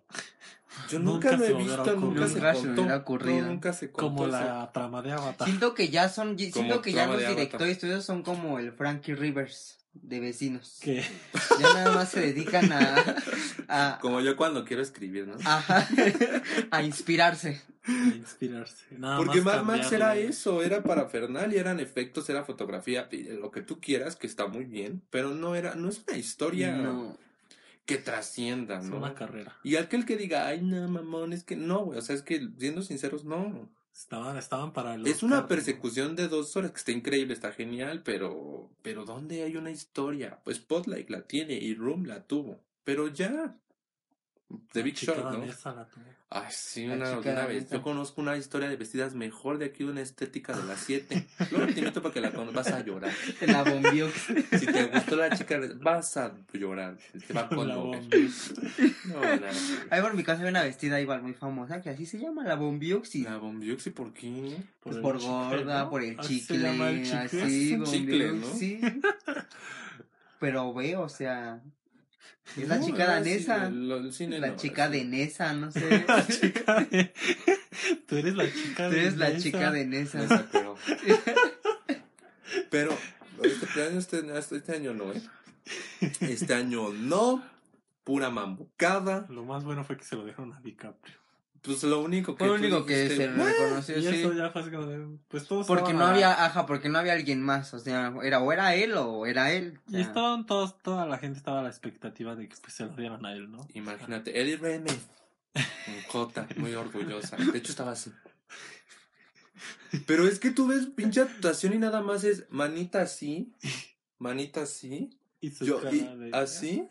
Yo Nunca nunca, lo he visto, nunca se Nunca se me contó. ocurrido. Nunca se contó. Como eso. la trama de Avatar. Siento que ya son. Siento que ya los directores estudios son como el Frankie Rivers de vecinos. Que Ya nada más se dedican a. a Como yo cuando quiero escribir, ¿no? ajá, a inspirarse. a inspirarse. Nada Porque Mad Max era eso, era para Fernal y eran efectos, era fotografía, lo que tú quieras, que está muy bien, pero no era, no es una historia No. Que trascienda, Es ¿no? una carrera. Y aquel que diga, ay, no, mamón, es que no, güey, o sea, es que, siendo sinceros, no. Estaban, estaban para el Es una persecución de dos horas que está increíble, está genial, pero, pero ¿dónde hay una historia? Pues Spotlight la tiene y Room la tuvo, pero ya. The Big Short, ¿no? la. Ay, sí, una, una vez. Yo conozco una historia de vestidas mejor de aquí, una estética de las siete. Luego te invito para que la vas a llorar. La bombió. Si te gustó la chica, vas a llorar, te va a La. No. Ahí por mi casa hay una vestida igual muy famosa que así se llama la Bombiuxi. La Bombiuxi, ¿por qué? Pues el por gorda, ¿no? por el se chicle, llama el chicle. así. Bombiuxi. Pero ve, o sea, es la No, chica danesa. lo- el cine la no, chica sí. de Nesa, no sé. La chica de... Tú eres la chica Tú eres la chica de Nesa. Esa, pero, pero este año, este, este año no, ¿eh? Este año no, pura mambucada. Lo más bueno fue que se lo dejaron a DiCaprio. Pues lo único que lo único que se reconoció, Y sí. eso ya fue así como de, pues todos Porque no a- había, ajá, porque no había alguien más, o sea, era o era él o era él. Y estaban todos, toda la gente estaba a la expectativa de que pues, se lo dieran a él, ¿no? Imagínate, Eddie Redmayne, un Jota, muy orgullosa. De hecho estaba así. Pero es que tú ves pinche actuación y nada más es manita así, manita así, Y su yo, cara y de... así,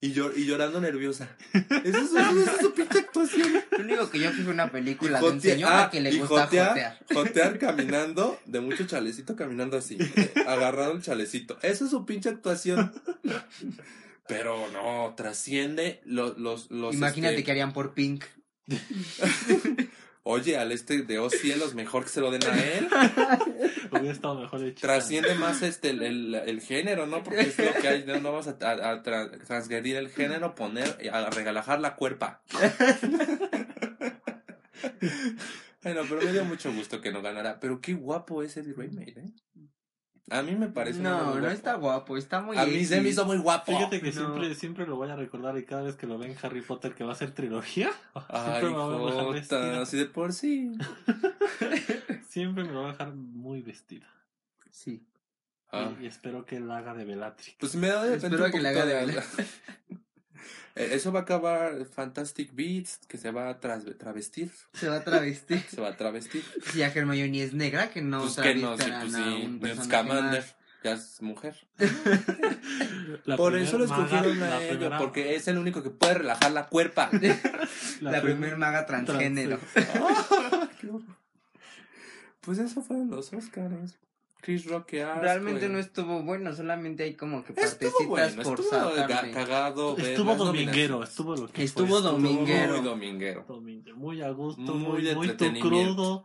y, llor- y llorando nerviosa. Eso es, eso es su pinche actuación. Lo único que yo fui fue una película Y de un señor ah, que le gusta jotea- jotear. Jotear caminando, de mucho chalecito caminando así, eh, agarrado el chalecito. Esa es su pinche actuación. Pero no, trasciende los... los, los Imagínate este, que harían por Pink. Oye, al este de Oh cielos, mejor que se lo den a él. Hubiera estado mejor hecho. Trasciende más este el, el, el género, ¿no? Porque es lo que hay, no, vamos a, a- a tra- transgredir el género, poner, a regalajar la cuerpa. bueno, pero me dio mucho gusto que no ganara. Pero qué guapo es Eddie Redmayne, ¿eh? A mí me parece No, no guapo. está guapo, está muy A mí se me hizo muy guapo. Fíjate que No. siempre, siempre lo voy a recordar y cada vez que lo ve en Harry Potter que va a ser trilogía, Ay, siempre me va a dejar así de por sí. Siempre me lo va a dejar muy vestida. Sí. Ah. Y, y espero que él haga de Bellatrix. Pues me da de repente Espero un que le poquito haga de... de- Eh, Eso va a acabar Fantastic Beats, que se va a travestir. Se va a travestir. Se va a travestir. Si a Hermione es negra, que no pues que no, sí, pues a sí. ya es mujer. La Por eso lo maga- escogieron a la ellos, primera- porque es el único que puede relajar la cuerpa. La, prim- primer maga transgénero. pues eso fueron los Oscars. Chris Rock, qué asco, Realmente güey. no estuvo bueno, solamente hay como que Estuvo partecitas bueno, por estuvo cagado. Estuvo dominguero, estuvo lo que Estuvo fue, dominguero. Muy dominguero. Muy a gusto, Muy muy, de muy, crudo.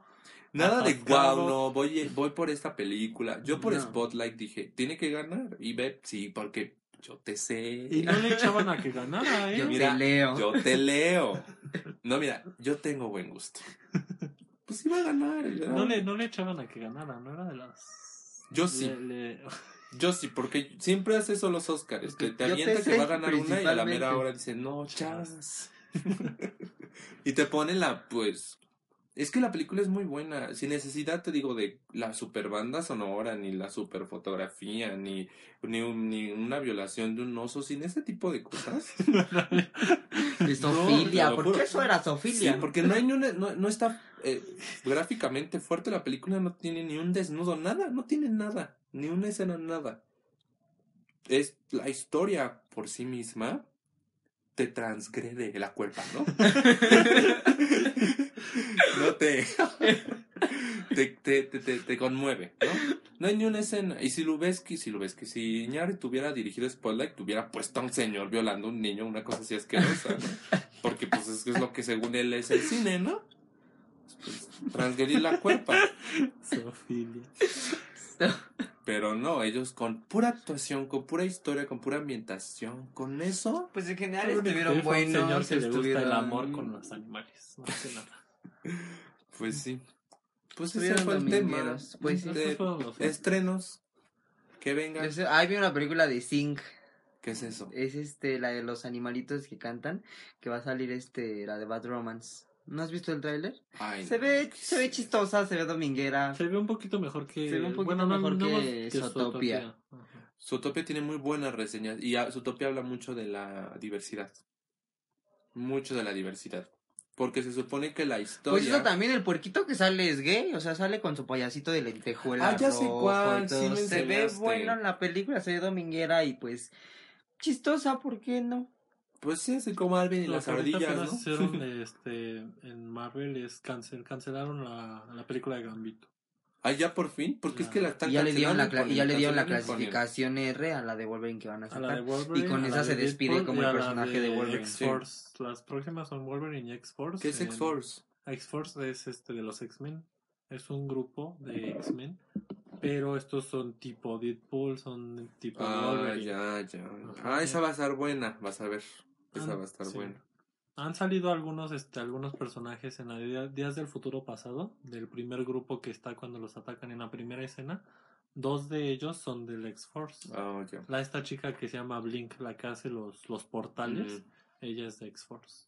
Nada de wow, no, voy, voy por esta película. Yo por No. Spotlight dije, tiene que ganar. Y ve, sí, porque yo te sé. Y no le echaban a que ganara, ¿eh? Yo Mira, te leo. Yo te leo. No, mira, yo tengo buen gusto. Pues iba a ganar. No le, no le echaban a que ganara, no era de las... Yo sí. Le- le- Yo sí, porque siempre hace eso los Oscars. Que te Yo avienta te que va a ganar una y a la mera hora dice, no, chas. y te pone la, pues. Es que la película es muy buena. Sin necesidad, te digo, de la super banda sonora, ni la super fotografía, ni, ni, un- ni una violación de un oso, sin ese tipo de cosas. De Sofilia, te lo ¿por juro. qué eso era Sí, Sofilia? porque no hay ni una, no, no está eh, gráficamente fuerte la película, no tiene ni un desnudo, nada, no tiene nada, ni una escena, nada. Es la historia por sí misma te transgrede la cuerpa, ¿no? no te, te, te- te conmueve, ¿no? No hay ni una escena. Y si Lubeski, si Lubeski, si Iñárritu hubiera dirigido Spotlight, hubiera puesto a un señor violando a un niño, una cosa así asquerosa, ¿no? Porque pues es, es lo que según él es el cine, ¿no? Pues, transgredir la cuerpa. Zoofilia. Pero no, ellos con pura actuación, con pura historia, con pura ambientación, con eso, Pues en general estuvieron buenos. señor que le gusta el amor con los animales. No sé nada. pues sí. Pues ese Estuvieron fue el tema. pues sí. de estrenos. Que vengan. Ahí vi una película de Sing. ¿Qué es eso? Es este, la de los animalitos que cantan. Que va a salir este, la de Bad Romance. ¿No has visto el tráiler? Se no, ve, ¿qué se ve chistosa, se ve dominguera. Se ve un poquito mejor que... Se ve un poquito bueno, no, mejor no que más Zootopia. Zootopia. Ajá. Zootopia tiene muy buenas reseñas y Zootopia habla mucho de la diversidad. Mucho de la diversidad. Porque se supone que la historia... Pues eso también, el puerquito que sale es gay, o sea, sale con su payasito de lentejuela. Ah, ya sé cuál, sí me Se ve bueno en la película, se ve dominguera y pues chistosa, ¿por qué no? Pues sí, así como Alvin y Lo las que ardillas, ¿no? hicieron este, en Marvel es cancel, cancelaron la, la película de Gambito. Ah, ya por fin, porque es que la están Y ya le dieron la, y ya le dieron la clasificación R a la de Wolverine que van a sacar. Y con esa se de despide Deadpool como el personaje de Wolverine. X-Force. Las próximas son Wolverine y X-Force. ¿Qué es en- X-Force? X-Force es este de los X-Men. Es un grupo de X-Men. Pero estos son tipo Deadpool, son tipo Ah, Wolverine. ya, ya. Ajá. Ah, esa va a estar buena, vas a ver. Esa Ah, va a estar sí. buena. Han salido algunos, este, algunos personajes en la Días del Futuro Pasado, del primer grupo que está cuando los atacan en la primera escena. Dos de ellos son del X-Force. Ah. La esta chica que se llama Blink, la que hace los, los portales, Mm, ella es de X-Force.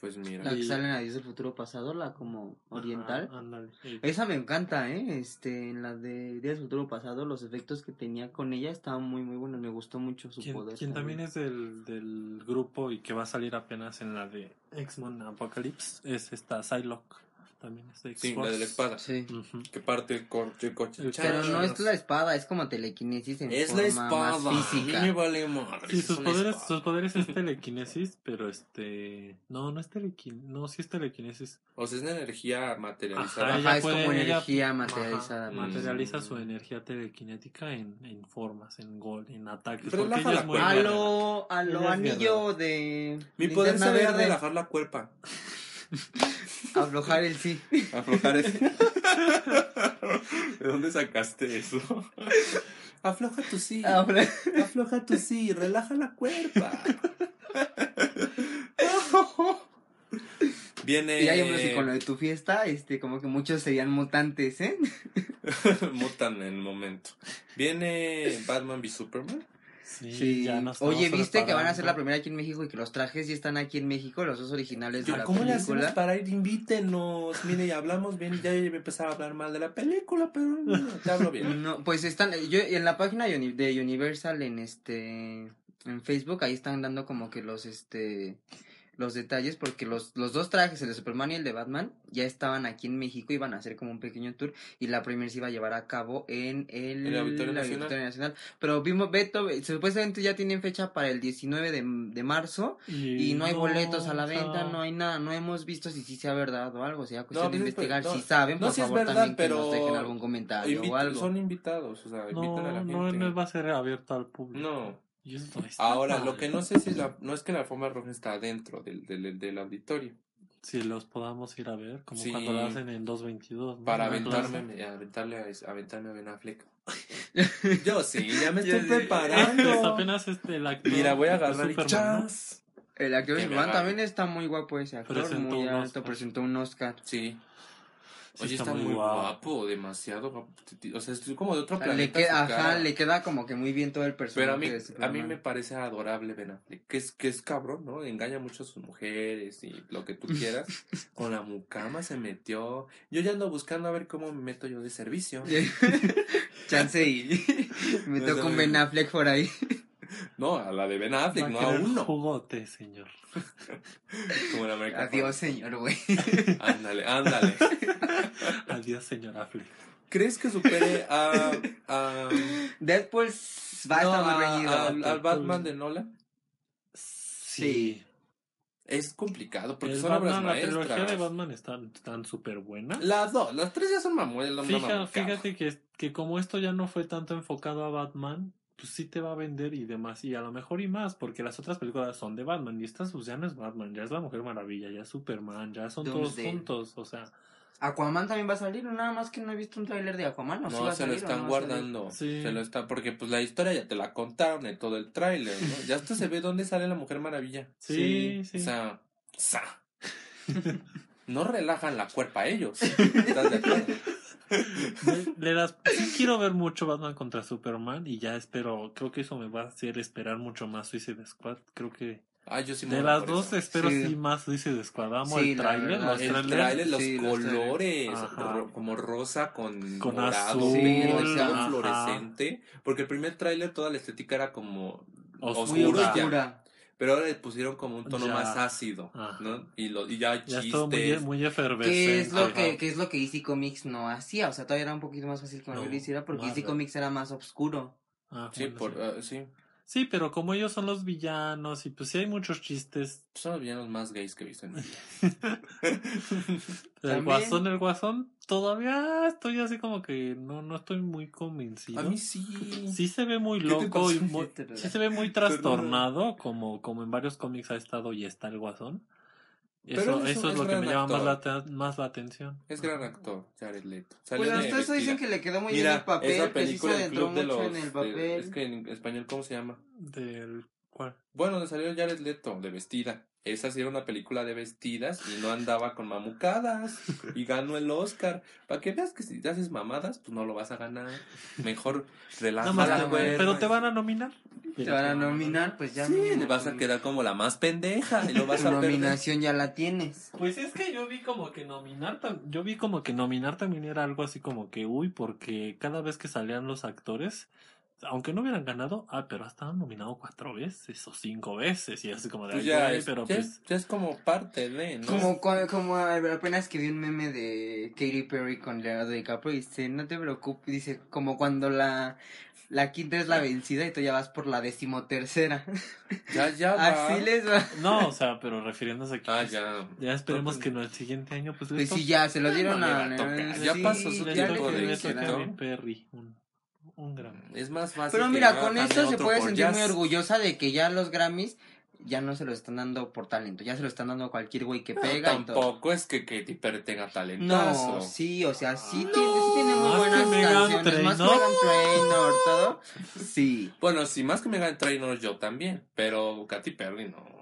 Pues mira. La que Y- sale en la Dios del Futuro Pasado, la como oriental. Ajá, ándale. Y- Esa me encanta, ¿eh? Este, en la de Días del Futuro Pasado, los efectos que tenía con ella estaban muy, muy buenos. Me gustó mucho su Quien, poder. quien también es del, del grupo y que va a salir apenas en la de X-Men Apocalypse es esta Psylocke. También es de Sí, la de la espada. Sí. Ujú. Que parte el coche, el coche. Pero no es la espada, es como telequinesis en Es la forma espada. más A mí física. me vale madre. Sí, es sus poderes, espada. sus poderes es telequinesis, pero este... No, no es telequinesis. No, sí es telequinesis. O sea, es una energía materializada. Ajá, Ajá, es puede- como ella- energía Ajá, materializada. Mm. materializa su energía telequinética en, en formas, en gol, en ataques. Relaja la es cuerda. A lo, a lo es anillo de. Mi poder sería verde. relajar la cuerpa. Aflojar el sí. Aflojar ese. ¿De dónde sacaste eso? Afloja tu sí. Aflo- Afloja tu sí. Relaja la cuerpa. Viene. Y hay hombres que con lo de tu fiesta, este, como que muchos serían mutantes, ¿eh? Mutan en el momento. Viene Batman v Superman. Sí, ya nos estamos Oye, ¿viste que van a hacer la primera aquí en México y que los trajes ya están aquí en México, los dos originales de Yo, la ¿Cómo le hacemos película? para ir? Invítenos. Mire, ya hablamos bien. Ya iba a empezar a hablar mal de la película, pero no, te hablo bien. No, pues están, yo en la página de Universal en este, en Facebook, ahí están dando como que los, este, los detalles porque los, los dos trajes, el de Superman y el de Batman, ya estaban aquí en México, iban a hacer como un pequeño tour y la primera se iba a llevar a cabo en el, El Auditorio la Nacional. Auditorio Nacional. Pero vimos, Beto, supuestamente ya tienen fecha para el 19 de, de marzo y no hay boletos a la venta, no hay nada, no hemos visto si sí sea verdad o algo, o sea, cuestión No, de pues es- investigar, no, si saben, no, por favor verdad, también que nos dejen algún comentario o algo. Son invitados, o sea, invitan a la No, gente. no, no va a ser abierto al público. No. Y eso está Ahora, mal. lo que no sé si la, no es que la alfombra roja está dentro del, del, del auditorio. Si los podamos ir a ver, como Sí. cuando lo hacen en 222. ¿no? Para aventarme, plaza. aventarle a, aventarme a Ben Affleck. Yo sí, ya me estoy preparando. apenas este, el actor Mira, voy a agarrar y chas. El actor Superman también está muy guapo ese actor, Presentó muy alto, presentó un Oscar. Sí. Sí, Oye, está, muy guapo. demasiado guapo. O sea, es como de otro Le planeta. queda, su ajá, le queda como que muy bien todo el personaje Pero a mí, de a mí me parece adorable Ben Affleck, que es, que es cabrón, ¿no? Engaña mucho a sus mujeres y lo que tú quieras. Con la mucama se metió. Yo ya ando buscando a ver cómo me meto yo de servicio. Chance y me No sé. un Ben Affleck por ahí. No, a la de Ben Affleck, no a uno. jugote, señor. Como en American Adiós, señor, güey. Ándale, ándale. Adiós, señor Affleck. ¿Crees que supere a. a Deadpool va a estar muy al, al Batman de Nolan? Sí. Es complicado porque El son obras Batman, la trilogía de maestras. Batman están tan súper buena. Las dos, las tres ya son mamuelas. Fija- fíjate que, que como esto ya no fue tanto enfocado a Batman, pues sí te va a vender y demás, y a lo mejor y más, porque las otras películas son de Batman, y esta pues ya no es Batman, ya es la Mujer Maravilla, ya es Superman, ya son todos juntos, o sea, Aquaman también va a salir, nada más que no he visto un tráiler de Aquaman. ¿o sí va No, a se lo están no guardando. Sí. Se lo está, porque pues la historia ya te la contaron en todo el tráiler, ¿no? Ya hasta se ve dónde sale la Mujer Maravilla. sí, sí. O sea, sa. No relajan la cuerpa a ellos. ¿Estás de acuerdo? Le- le das- sí quiero ver mucho Batman contra Superman, y ya espero, creo que eso me va a hacer esperar mucho más Suicide Squad, creo que Ah, yo sí me de las dos eso. espero Sí. sí, más Suicide Squad, amo Sí, el tráiler, verdad, los El trailer, los sí, colores, como rosa con, Con morado, azul, verde, fluorescente. Porque el primer tráiler toda la estética era como oscura, oscura. Pero ahora le pusieron como un tono Ya. más ácido, Ajá. ¿no? Y, lo, y ya hay ya es chistes. muy, muy efervescente. ¿Qué es, lo que, qué es lo que DC Comics no hacía? O sea, todavía era un poquito más fácil que Marvel No, hiciera porque DC Marvel. Comics era más oscuro. Ah, Sí, por, ah, sí. Sí, pero como ellos son los villanos y pues sí hay muchos chistes. Son los villanos más gays que he visto en mi vida. El guasón, el guasón, todavía estoy así como que no, no estoy muy convencido. A mí sí. Sí se ve muy ¿Qué te loco y muy- sí se ve muy trastornado, como, como en varios cómics ha estado y está el guasón. Pero Eso, eso es es lo que gran me llama más la, más la atención. Es gran actor, Jared Leto. Salió Pues de hasta eso dicen que le quedó muy bien Mira, el papel, esa que sí se película El adentró Club de mucho los... en el de- papel. es que en español, ¿cómo se llama? Del cual. Bueno, donde salió Jared Leto, de Vestida. Esa sí era una película de vestidas y no andaba con mamucadas. Y ganó el Oscar. Para que veas que si te haces mamadas, pues no lo vas a ganar. Mejor relájala, te- güey. pero te van a nominar. Te van a nominar, pues ya. Sí, mínimo, te vas a tu- quedar como la más pendeja y lo vas a perder. nominación ya la tienes. Pues es que yo vi como que nominar, yo vi como que nominar también era algo así como que, uy, porque cada vez que salían los actores, aunque no hubieran ganado, ah, pero estaban nominados cuatro veces o cinco veces y así como de, Pues "Ay, ya, güey", es, pero ya, pues, es, ya es como parte de, ¿no? Como, como apenas que vi un meme de Katy Perry con Leonardo DiCaprio y dice, no te preocupes, dice, como cuando la, la quinta es la vencida y tú ya vas por la decimotercera. Ya, ya va. Así les va. no, o sea, pero refiriéndose a que Ah, pues, ya. ya esperemos que no el siguiente año pues, Pues esto- sí, ya, se lo dieron no a... tocar, sí, ya pasó su tiempo de Perry, un, un gran. Es más fácil. Pero mira, con esto se puede sentir muy orgullosa de que ya los Grammys ya no se lo están dando por talento, ya se lo están dando a cualquier güey que No, pega y todo. tampoco es que Katy Perry tenga talentazo. No, sí, o sea, sí, tiene, sí tiene muy buenas canciones, más que. Meghan Trainor, todo. Sí. Bueno, sí, más que Megan Trainor yo también, pero Katy Perry no.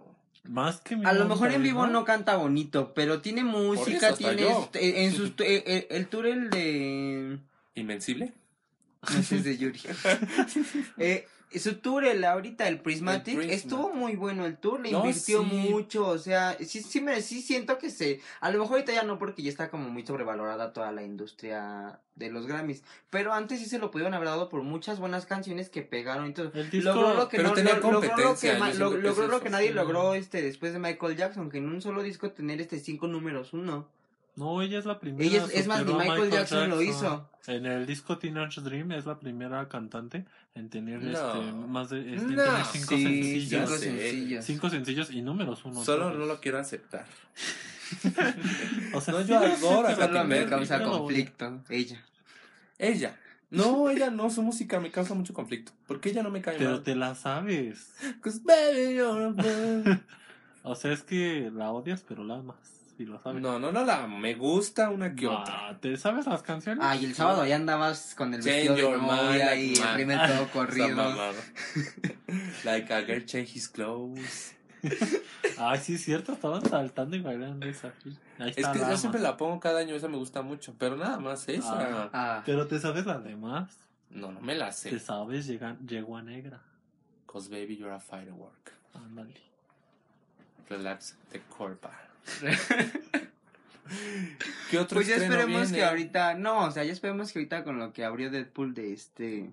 Más que A lo mejor en vivo no canta bonito, pero tiene música, tiene este- en sus eh, eh, el tour el de ¿Invencible? No sé, es de Yuri. Eh, Su tour, el ahorita, el Prismatic, El Prismatic. estuvo muy bueno el tour, le No, invirtió sí. mucho, o sea, sí, sí, me, sí siento que se, a lo mejor ahorita ya no porque ya está como muy sobrevalorada toda la industria de los Grammys, pero antes sí se lo pudieron haber dado por muchas buenas canciones que pegaron y todo. El disco, Logró lo que pero no, tenía lo- logró lo que, competencia, lo- que logró es lo eso, que nadie logró este después de Michael Jackson, que en un solo disco tener este cinco números uno. No, ella es la primera. Ella es- es más, ni Michael Jackson lo hizo. En el disco Teenage Dream es la primera cantante en tener No. este, más de este, No. tener cinco Sí, sencillos. cinco sencillos. Cinco sencillos y números uno. Solo no lo quiero aceptar. O sea, No, yo adoro a Katy me causa conflicto, ella. Ella. No, ella no, su música me causa mucho conflicto. Porque ella no me cae Pero mal. te la sabes. 'Cause baby, you're a bird. O sea, es que la odias, pero la amas. Y lo sabes. No, no, no la me gusta una que otra. Ah, ¿Te sabes las canciones? Ay, el sábado ya andabas con el Change vestido de novia mind, y el primer todo corrido. like a girl change his clothes. Ay, sí, es cierto, estaban saltando y bailando esa. Ahí Es que yo siempre la pongo cada año, esa me gusta mucho. Pero nada más esa. Ah. Ah, Pero te sabes las demás. No, no me la Te sé. sabes, llega, llegó a negra. Cause baby, you're a firework. Ándale. Relax the corpa. ¿Qué otro pues ya esperemos viene? que ahorita, no, o sea, ya esperemos que ahorita con lo que abrió Deadpool de este,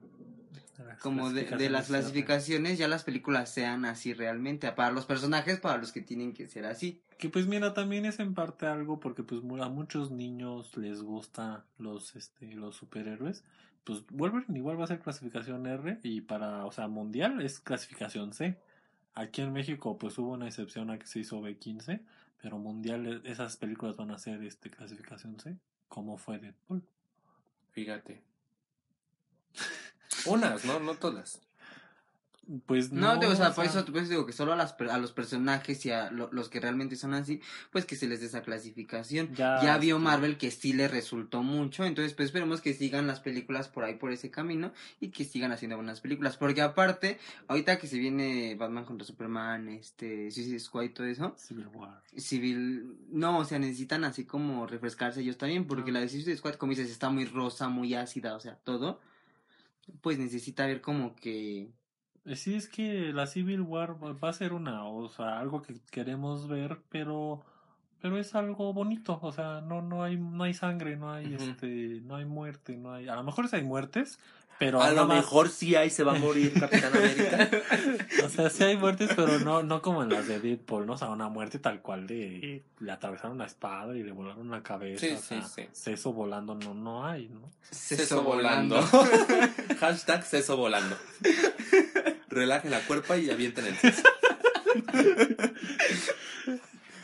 Las como de, de las clasificaciones. ya las películas sean así realmente, para los personajes, para los que tienen que ser así. Que pues mira, también es en parte algo porque pues a muchos niños les gusta los este los superhéroes. Pues Wolverine igual va a ser clasificación R y para, o sea, mundial es clasificación C. Aquí en México pues hubo una excepción a que se hizo B15, pero mundial e- esas películas van a ser este clasificación C, como fue Deadpool. Fíjate. Unas, ¿no? No todas. Pues No, no, o sea, por eso pues, digo que solo a, las, a los personajes y a lo- los que realmente son así, pues que se les dé esa clasificación. Ya, Ya, vio este- Marvel que sí le resultó mucho, entonces pues esperemos que sigan las películas por ahí, por ese camino, y que sigan haciendo buenas películas, porque aparte, ahorita que se viene Batman contra Superman, este, Suicide Squad y todo eso, Civil War. Civil, no, o sea, necesitan así como refrescarse ellos también, porque la de Suicide Squad, como dices, está muy rosa, muy ácida, o sea, todo, pues necesita ver como que... Eh, Sí, es que la Civil War va a ser una, o sea, algo que queremos ver, pero pero es algo bonito, o sea, no no hay no hay sangre, no hay este, no hay muerte, no hay, a lo mejor sí hay muertes, pero A lo más- mejor sí ahí se va a morir Capitán América. o sea, sí hay muertes, pero no no como en las de Deadpool, no, o sea, una muerte tal cual de le atravesaron la espada y le volaron la cabeza, Sí, o sí, sea, sí. seso volando no no hay, ¿no? Seso volando. Hashtag seso volando. Relajen la cuerpa y avienten el seso.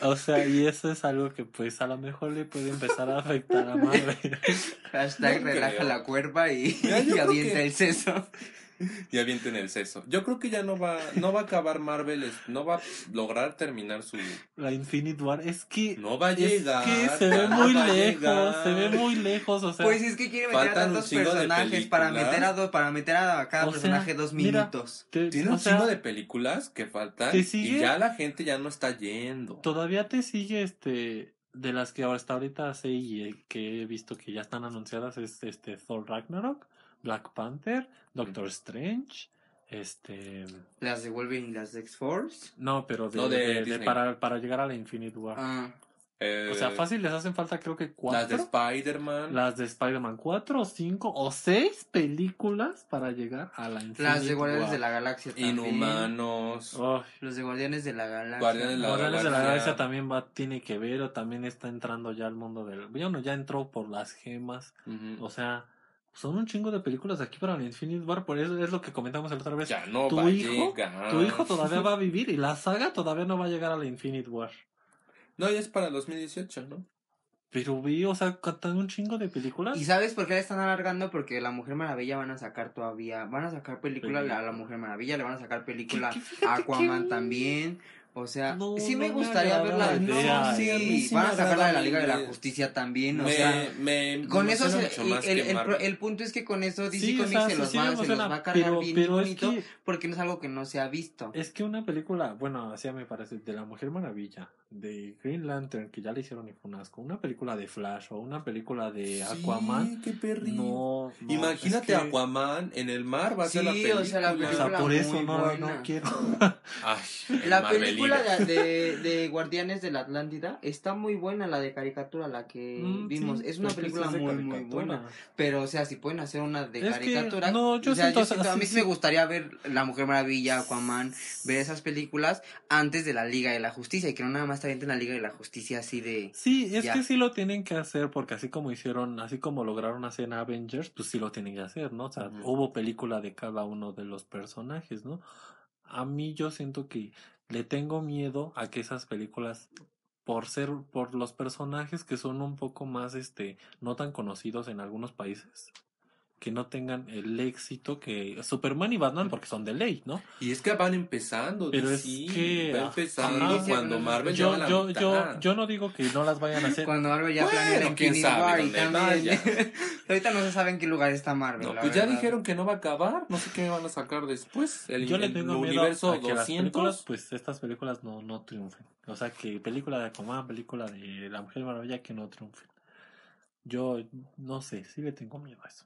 O sea, y eso es algo que pues a lo mejor le puede empezar a afectar a Marvel. Hashtag No relaja creo. la cuerpa y, y avienta que- el seso. Y avienten el seso. Yo creo que ya no va, no va a acabar Marvel, es- no va a lograr terminar su. La Infinite War es que No va a es llegar. que se ve muy lejos, se ve muy lejos, o sea, Pues es que quiere meter a tantos personajes para meter a dos, para meter a cada O sea, personaje dos mira, minutos. te- Tiene un sea, chingo de películas que faltan. ¿Te sigue? Y ya la gente ya no está yendo. todavía te sigue este de las que hasta ahorita sé y eh, que he visto que ya están anunciadas es este Thor Ragnarok, Black Panther, Doctor Strange, este Las de Wolverine y las de X-Force. no, pero de, No, de de- de- Disney. para, para llegar a la Infinite War. Ah, Eh, o sea, fácil les hacen falta creo que cuatro. Las de Spider-Man. Las de Spider-Man, cuatro, cinco o seis películas para llegar a la Infinite las de Guardianes War. de la Galaxia también. Inhumanos. Ay, Los de Guardianes de la Galaxia. Guardianes de la Guardianes de la Galaxia. También va, tiene que ver, o también está entrando ya al mundo del. Bueno, ya entró por las gemas. O sea, son un chingo de películas aquí para la Infinite War, por eso es lo que comentamos la otra vez. Ya no tu va a hijo, llegar. Tu hijo todavía va a vivir y la saga todavía no va a llegar a la Infinite War. No, ya es para 2018, ¿no? Pero vi, o sea, cantando un chingo de películas. ¿Y sabes por qué la están alargando? Porque la Mujer Maravilla van a sacar todavía, van a sacar película a la. Mujer Maravilla, le van a sacar película ¿Qué- qué- fíjate a Aquaman también. O sea, No, sí me no me gustaría agrada verla. No, sí, Sí, van me a sacar la de la Liga de la me- Justicia también, o me, sea. me Con eso, se- mucho más el, que el, punto es que con eso DC Sí, o Comics sea, se, sí, los sí va, me se los va a cargar pero- bien pero y es bonito que- porque no es algo que no se ha visto. Es que una película, bueno, así me parece, de La Mujer Maravilla, de Green Lantern, que ya le hicieron y fue un asco, una película de Flash o una película de Aquaman, Sí, qué perrín. no, no, Imagínate es que- Aquaman en el mar, va a ser la Sí, película. o sea, la O sea, película por eso no, no quiero. Ay, La película de, de, de Guardianes de la Atlántida está muy buena, la de caricatura, la que Mm, vimos. sí, es una película muy, muy buena. Pero, o sea, si pueden hacer una de Es que, caricatura. no, yo o sea, siento, yo siento- a así mí sí sí. me gustaría ver La Mujer Maravilla, Aquaman, ver esas películas antes de la Liga de la Justicia. Y que no nada más te avienten la Liga de la Justicia así de. Sí, es Ya. que sí lo tienen que hacer porque así como hicieron, así como lograron hacer en Avengers, pues sí lo tienen que hacer, ¿no? O sea, hubo película de cada uno de los personajes, ¿no? A mí yo siento que le tengo miedo a que esas películas por ser por los personajes que son un poco más este no tan conocidos en algunos países que no tengan el éxito que Superman y Batman porque son de ley, ¿no? Y es que van empezando. Pero es sí, que, va empezando cuando Marvel Yo lleva la yo mitad. yo yo no digo que no las vayan a hacer. Cuando Marvel ya Bueno, planea la quién sabe War y dónde también. Ahorita no se sabe en qué lugar está Marvel. No, pues ya dijeron que no va a acabar. No sé qué van a sacar después. El, Yo le el tengo miedo universo a que las 200. películas, pues estas películas no, no triunfen. O sea, que película de Aquaman, película de La Mujer Maravilla que no triunfen. Yo no sé, sí le tengo miedo a eso.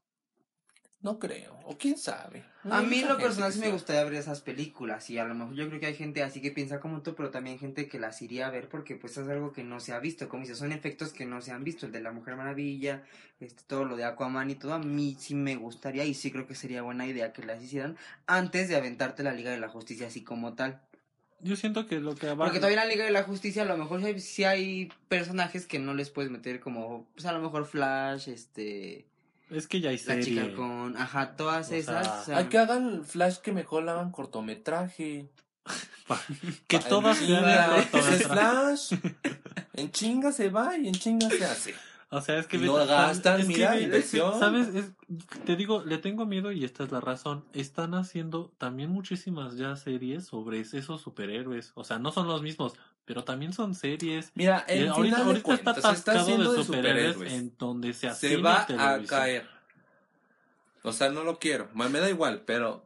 No creo. O quién sabe. A mí lo personal sí me gustaría ver esas películas y a lo mejor yo creo que hay gente así que piensa como tú, pero también gente que las iría a ver porque pues es algo que no se ha visto, como dices, son efectos que no se han visto, el de la Mujer Maravilla, este todo lo de Aquaman y todo, a mí sí me gustaría y sí creo que sería buena idea que las hicieran antes de aventarte la Liga de la Justicia así como tal. Yo siento que lo que va Porque todavía en la Liga de la Justicia a lo mejor sí hay, sí hay personajes que no les puedes meter como, pues a lo mejor Flash, este, es que ya hay la serie. chica con, ajá, todas O esas. sea, o sea, Hay que hagan Flash que mejor la hagan cortometraje. que Pa- todas sean. Flash. En chinga se va y en chinga se hace. O sea, es que vete- gastan, es que mira, ve- inversión. ¿Sabes? Es- te digo, le tengo miedo y esta es la razón. Están haciendo también muchísimas ya series sobre esos superhéroes. O sea, no son los mismos, pero también son series. Mira, en ahorita final ahorita está cuentas, está atascado de de superhéroes, en donde se se va a caer. O sea, no lo quiero. Me da igual, pero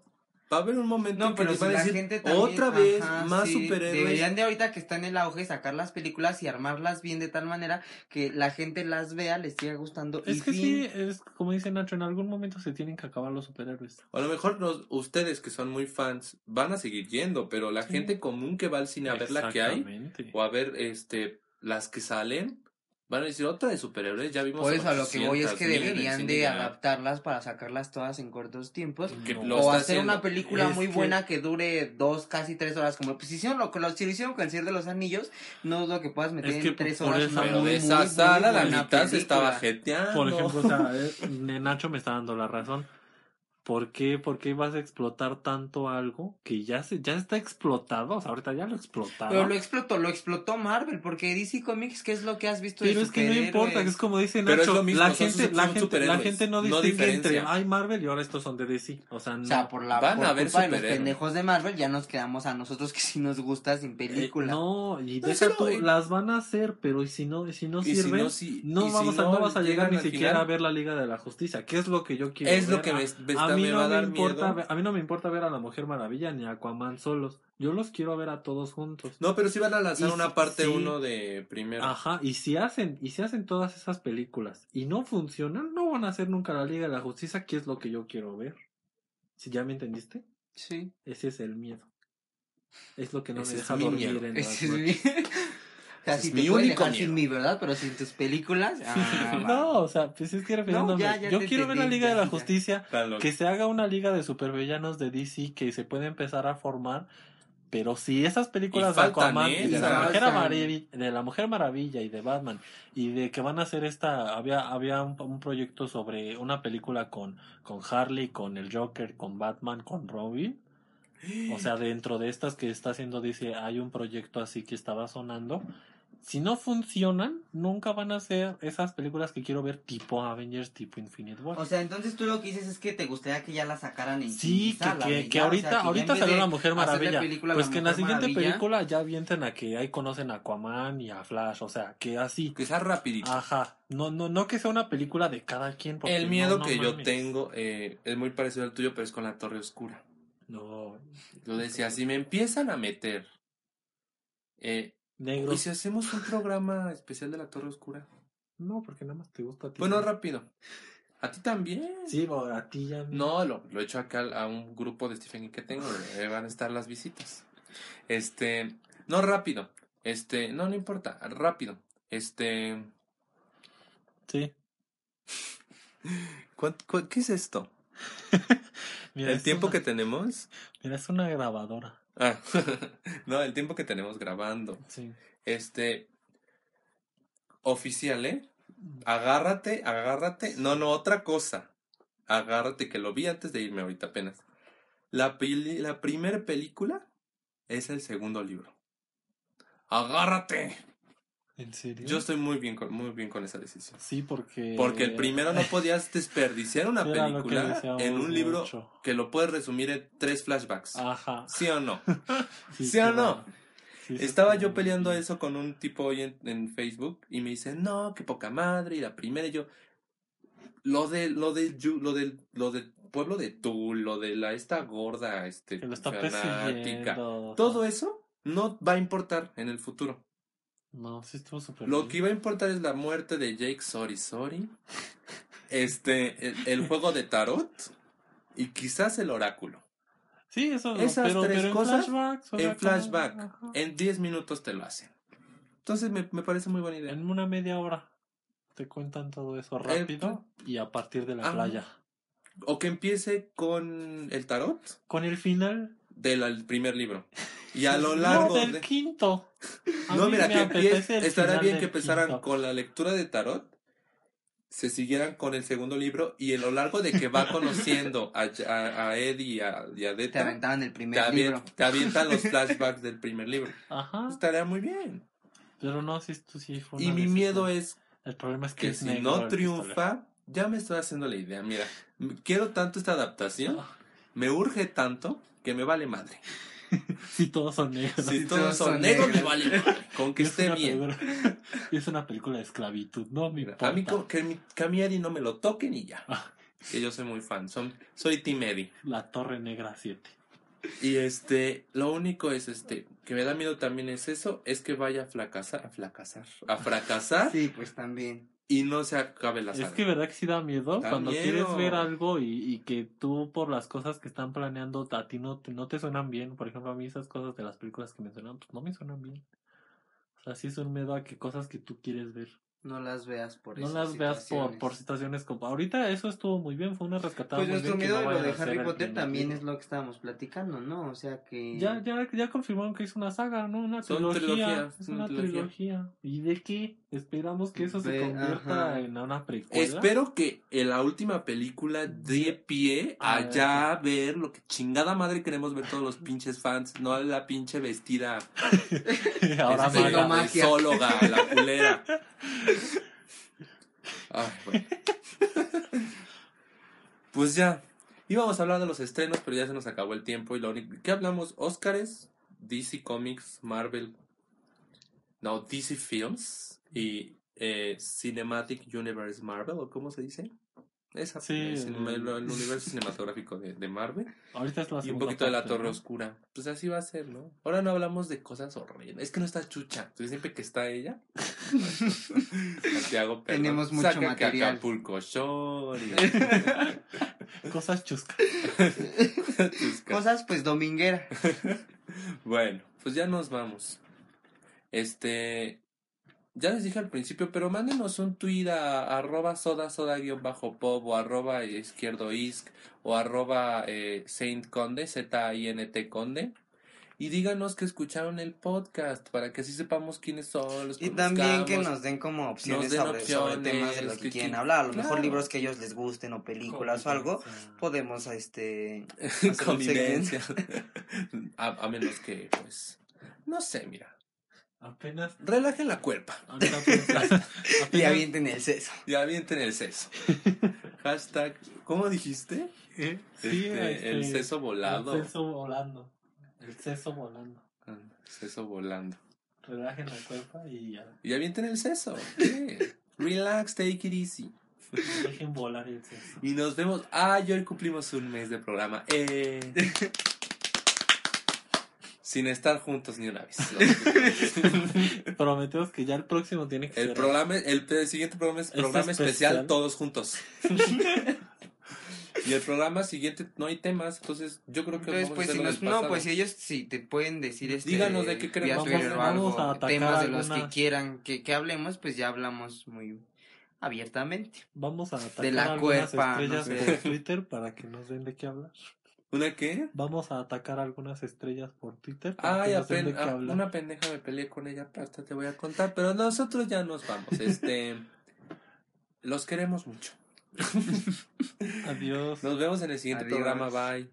va a haber un momento No, en que pero a decir gente también, otra vez ajá, más sí, superhéroes. Deberían de ahorita que está en el auge sacar las películas y armarlas bien de tal manera que la gente las vea, les siga gustando. y Es que fin. sí, es como dice Nacho, en algún momento se tienen que acabar los superhéroes. O a lo mejor los- ustedes que son muy fans van a seguir yendo, pero la Sí. gente común que va al cine a ver la que hay o a ver este las que salen van a decir otra de superhéroes, ya vimos Por eso a lo que voy es 800,000 que deberían de adaptarlas para sacarlas todas en cortos tiempos. No. lo o hacer una película Es muy que- buena que dure dos, casi tres horas. Como pues hicieron lo que lo, si lo hicieron con el Señor de los Anillos, no dudo que puedas meter Es que en tres por horas eso- una Pero muy, de muy, esa muy sala la buena mitad se estaba película. jeteando. Por ejemplo, o sea, eh, Nacho me está dando la razón. ¿Por qué, ¿Por qué vas a explotar tanto algo que ya se, ya está explotado? O sea, ahorita ya lo explotaron. Pero lo explotó, lo explotó Marvel, porque DC Comics, ¿qué es lo que has visto de Pero es que no importa, es como dice Pero Nacho, es lo mismo, la gente, la gente, la gente no no distingue entre diferencia. ay Marvel y ahora estos son de DC. O sea, no. O sea, por la Van por a ver culpa de los pendejos de Marvel, ya nos quedamos a nosotros que sí nos gusta sin Eh, película. no, y No, deja tú, no, y- las van a hacer, pero y si no, y si no Y si no, si- no y si vamos a, no no vas a llegar ni siquiera final. a ver la Liga de la Justicia, que es lo que yo quiero Es lo ver. que me, A- me a mí me no me importa, miedo. a mí no me importa ver a la Mujer Maravilla ni a Aquaman solos. Yo los quiero ver a todos juntos. No, pero sí van a lanzar Y una si- parte sí. uno de primero. Ajá, y si hacen, y si hacen todas esas películas y no funcionan, no van a hacer nunca la Liga de la Justicia, que es lo que yo quiero ver. Si ya me entendiste, Sí. ese es el miedo. Es lo que no Ese me deja mi dormir miedo. en las Ese es noches. sea, Ese si es te mi único dejar sin mí, ¿verdad? Pero sin tus películas. ah. No, o sea, pues es que refiriéndome. ya, ya yo quiero ver la Liga de la ya. Justicia, que se haga una liga de supervillanos de DC que se puede empezar a formar. Pero si esas películas Y de faltan Aquaman y de la. Mujer Faltan. Maravilla, de la Mujer Maravilla y de Batman y de que van a hacer esta había había un, un proyecto sobre una película con con Harley, con el Joker, con Batman, con Robin. O sea, dentro de estas que está haciendo DC hay un proyecto así que estaba sonando si no funcionan, nunca van a ser esas películas que quiero ver tipo Avengers, tipo Infinite War. O sea, entonces tú lo que dices es que te gustaría que ya la sacaran en Sí, que, que, que o ahorita, sea, que ahorita vez salió la Mujer Maravilla. Pues la que en la siguiente Maravilla, película ya avienten a que ahí conocen a Aquaman y a Flash, o sea, que así. Que sea rapidito. Ajá, no, no, no que sea una película de cada quien. porque El miedo no, no que yo tengo eh, es muy parecido al tuyo, pero es con la Torre Oscura. No, Yo decía, si me empiezan a meter... Eh, negro. ¿Y si hacemos un programa especial de la Torre Oscura? No, porque nada más te gusta a ti. Bueno, rápido. ¿A ti también? Sí, a ti ya. No, lo, lo he hecho acá a un grupo de Stephen King que tengo. eh, van a estar las visitas. Este, no rápido. Este, no, no importa. Rápido. Este, Sí. ¿cuán- cuán- ¿qué es esto? Mira, ¿El es tiempo una- que tenemos? Mira, es una grabadora. Ah, no, el tiempo que tenemos grabando. Sí. Este, oficial, ¿eh? Agárrate, agárrate. No, no, otra cosa. Agárrate, que lo vi antes de irme ahorita apenas. La, peli- la primera película es el segundo libro. Agárrate. ¿En serio? Yo estoy muy bien con, muy bien con esa decisión. Sí, porque. Porque el primero no podías desperdiciar una película en un libro mucho. que lo puedes resumir en tres flashbacks. Ajá. ¿Sí o no? Sí, ¿Sí o no? Sí, Estaba yo peleando eso con un tipo hoy en, en Facebook y me dice, no, qué poca madre, y la primera y yo, lo de, lo del, Yu- lo del, lo del pueblo de Tul, lo de la, esta gorda, este, Que lo está fanática, persiguiendo. todo eso no va a importar en el futuro. No, sí estuvo súper Lo bien. que iba a importar es la muerte de Jake Sorry Sorry, este, el, el juego de tarot y quizás el oráculo. Sí, eso. Esas pero, tres pero en cosas, flashbacks, o sea, En flashback, en 10 minutos te lo hacen. Entonces me, me parece muy buena idea. En una media hora te cuentan todo eso rápido y a partir de la Ah. playa. O que empiece con el tarot Con el final. del primer libro. Y a lo largo no, del de... quinto. A No, mí mira, me que el Estará bien que empezaran quinto. con la lectura de tarot, se siguieran con el segundo libro y a lo largo de que va conociendo a, a, a Eddie y a, y a Te Deta, aventaban el te, primer avien- libro. te avientan los flashbacks del primer libro. Ajá. Estaría muy bien. Pero no, sí, esto sí fue Y mi decisión. miedo es El problema es que, que es si negro no triunfa, ya me estoy haciendo la idea. Mira, quiero tanto esta adaptación, pistolero. me urge tanto que me vale madre. Sí, todos son negros. Si todos todos son son negros, me negros. vale. Con que Es esté bien. película- es una película de esclavitud, no me Mira, importa. a mí que, mi, que a mi Eddie no me lo toquen y ya. Ah. Que yo soy muy fan. Son, soy Team Eddie. La Torre Negra 7. Y este, lo único es este, que me da miedo también es eso, es que vaya a fracasar, a fracasar, a fracasar Sí, pues también. Y no se acabe la Es saga. que verdad que sí da miedo Da cuando miedo. quieres ver algo y, y que tú por las cosas que están planeando a ti no te, no te suenan bien. Por ejemplo, a mí esas cosas de las películas que mencionan pues no me suenan bien. O sea, sí es un miedo a que cosas que tú quieres ver No las veas por no esas las veas por, situaciones. por situaciones como... Ahorita eso estuvo muy bien, fue una rescatada Pues muy nuestro bien, miedo no de lo de Harry Potter también es lo que estábamos platicando, ¿no? O sea que... Ya, ya, ya confirmaron que es una saga, ¿no? Una Son trilogía. trilogías, es una una trilogía. trilogía. ¿Y de qué? Esperamos que eso se convierta ajá. en una precuela. Espero que en la última película dé pie A a ver. ya ver lo que chingada madre queremos ver todos los pinches fans, no a la pinche vestida Ahora este, maga. de zoóloga, la culera. Ay, bueno. Pues ya, íbamos a hablar de los estrenos, pero ya se nos acabó el tiempo y lo único... ¿Qué hablamos? ¿Óscares? DC Comics, Marvel... No, DC Films y eh, Cinematic Universe Marvel, ¿o cómo se dice? Esa, Sí, el, cinema- el- el universo cinematográfico de, de Marvel Ahorita es la y un poquito de la Torre ¿no? Oscura. Pues así va a ser, ¿no? Ahora no hablamos de cosas horribles. Es que no está Chucha. Entonces siempre que está ella, Santiago, perdón, Tenemos mucho saca material. Acapulco Shore y- Cosas chuscas. Cosas pues dominguera. Bueno, pues ya nos vamos. Este, ya les dije al principio, pero mándenos un tweet a arroba soda soda guion bajo pop o arroba izquierdo isc o arroba eh, saint conde, Z-I-N-T conde. Y díganos que escucharon el podcast para que así sepamos quiénes son, los Y también que nos den como opciones den sobre, sobre opciones, temas de los que, que- quieren que- hablar. A lo claro. mejor libros que a ellos les gusten o películas o algo. Podemos este hacer convivencia. a, a menos que, pues, no sé, mira. Apenas. Relajen la cuerpa ahorita apenas- Y avienten el seso. y avienten el seso. Hashtag, ¿cómo dijiste? ¿Eh? Sí, Este, el este, seso volado. El seso volando. El seso volando. Ah, Seso volando. Relajen la cuerpa y ya. Y avienten el seso. ¿qué? Relax, take it easy. Dejen volar el seso. Y nos vemos. Ah, y hoy cumplimos un mes de programa. Eh. Sin estar juntos ni una vez. Prometemos que ya el próximo tiene que El ser. programa, el, el siguiente programa es ¿Es programa especial, especial? todos juntos. y el programa siguiente no hay temas, entonces yo creo que Entonces, vamos pues a si nos, no, pasado. pues si ellos sí te pueden decir este Díganos de qué atacar temas de los que quieran que, que hablemos, pues ya hablamos muy abiertamente. Vamos a atacar De la cuerpa, estrellas no sé. por Twitter para que nos den de qué hablar. ¿Una qué? Vamos a atacar algunas estrellas por Twitter Ay, qué ah, una pendeja me peleé con ella, hasta te voy a contar, pero nosotros ya nos vamos. Este, los queremos mucho. Adiós. Nos vemos en el siguiente Adiós. programa, bye.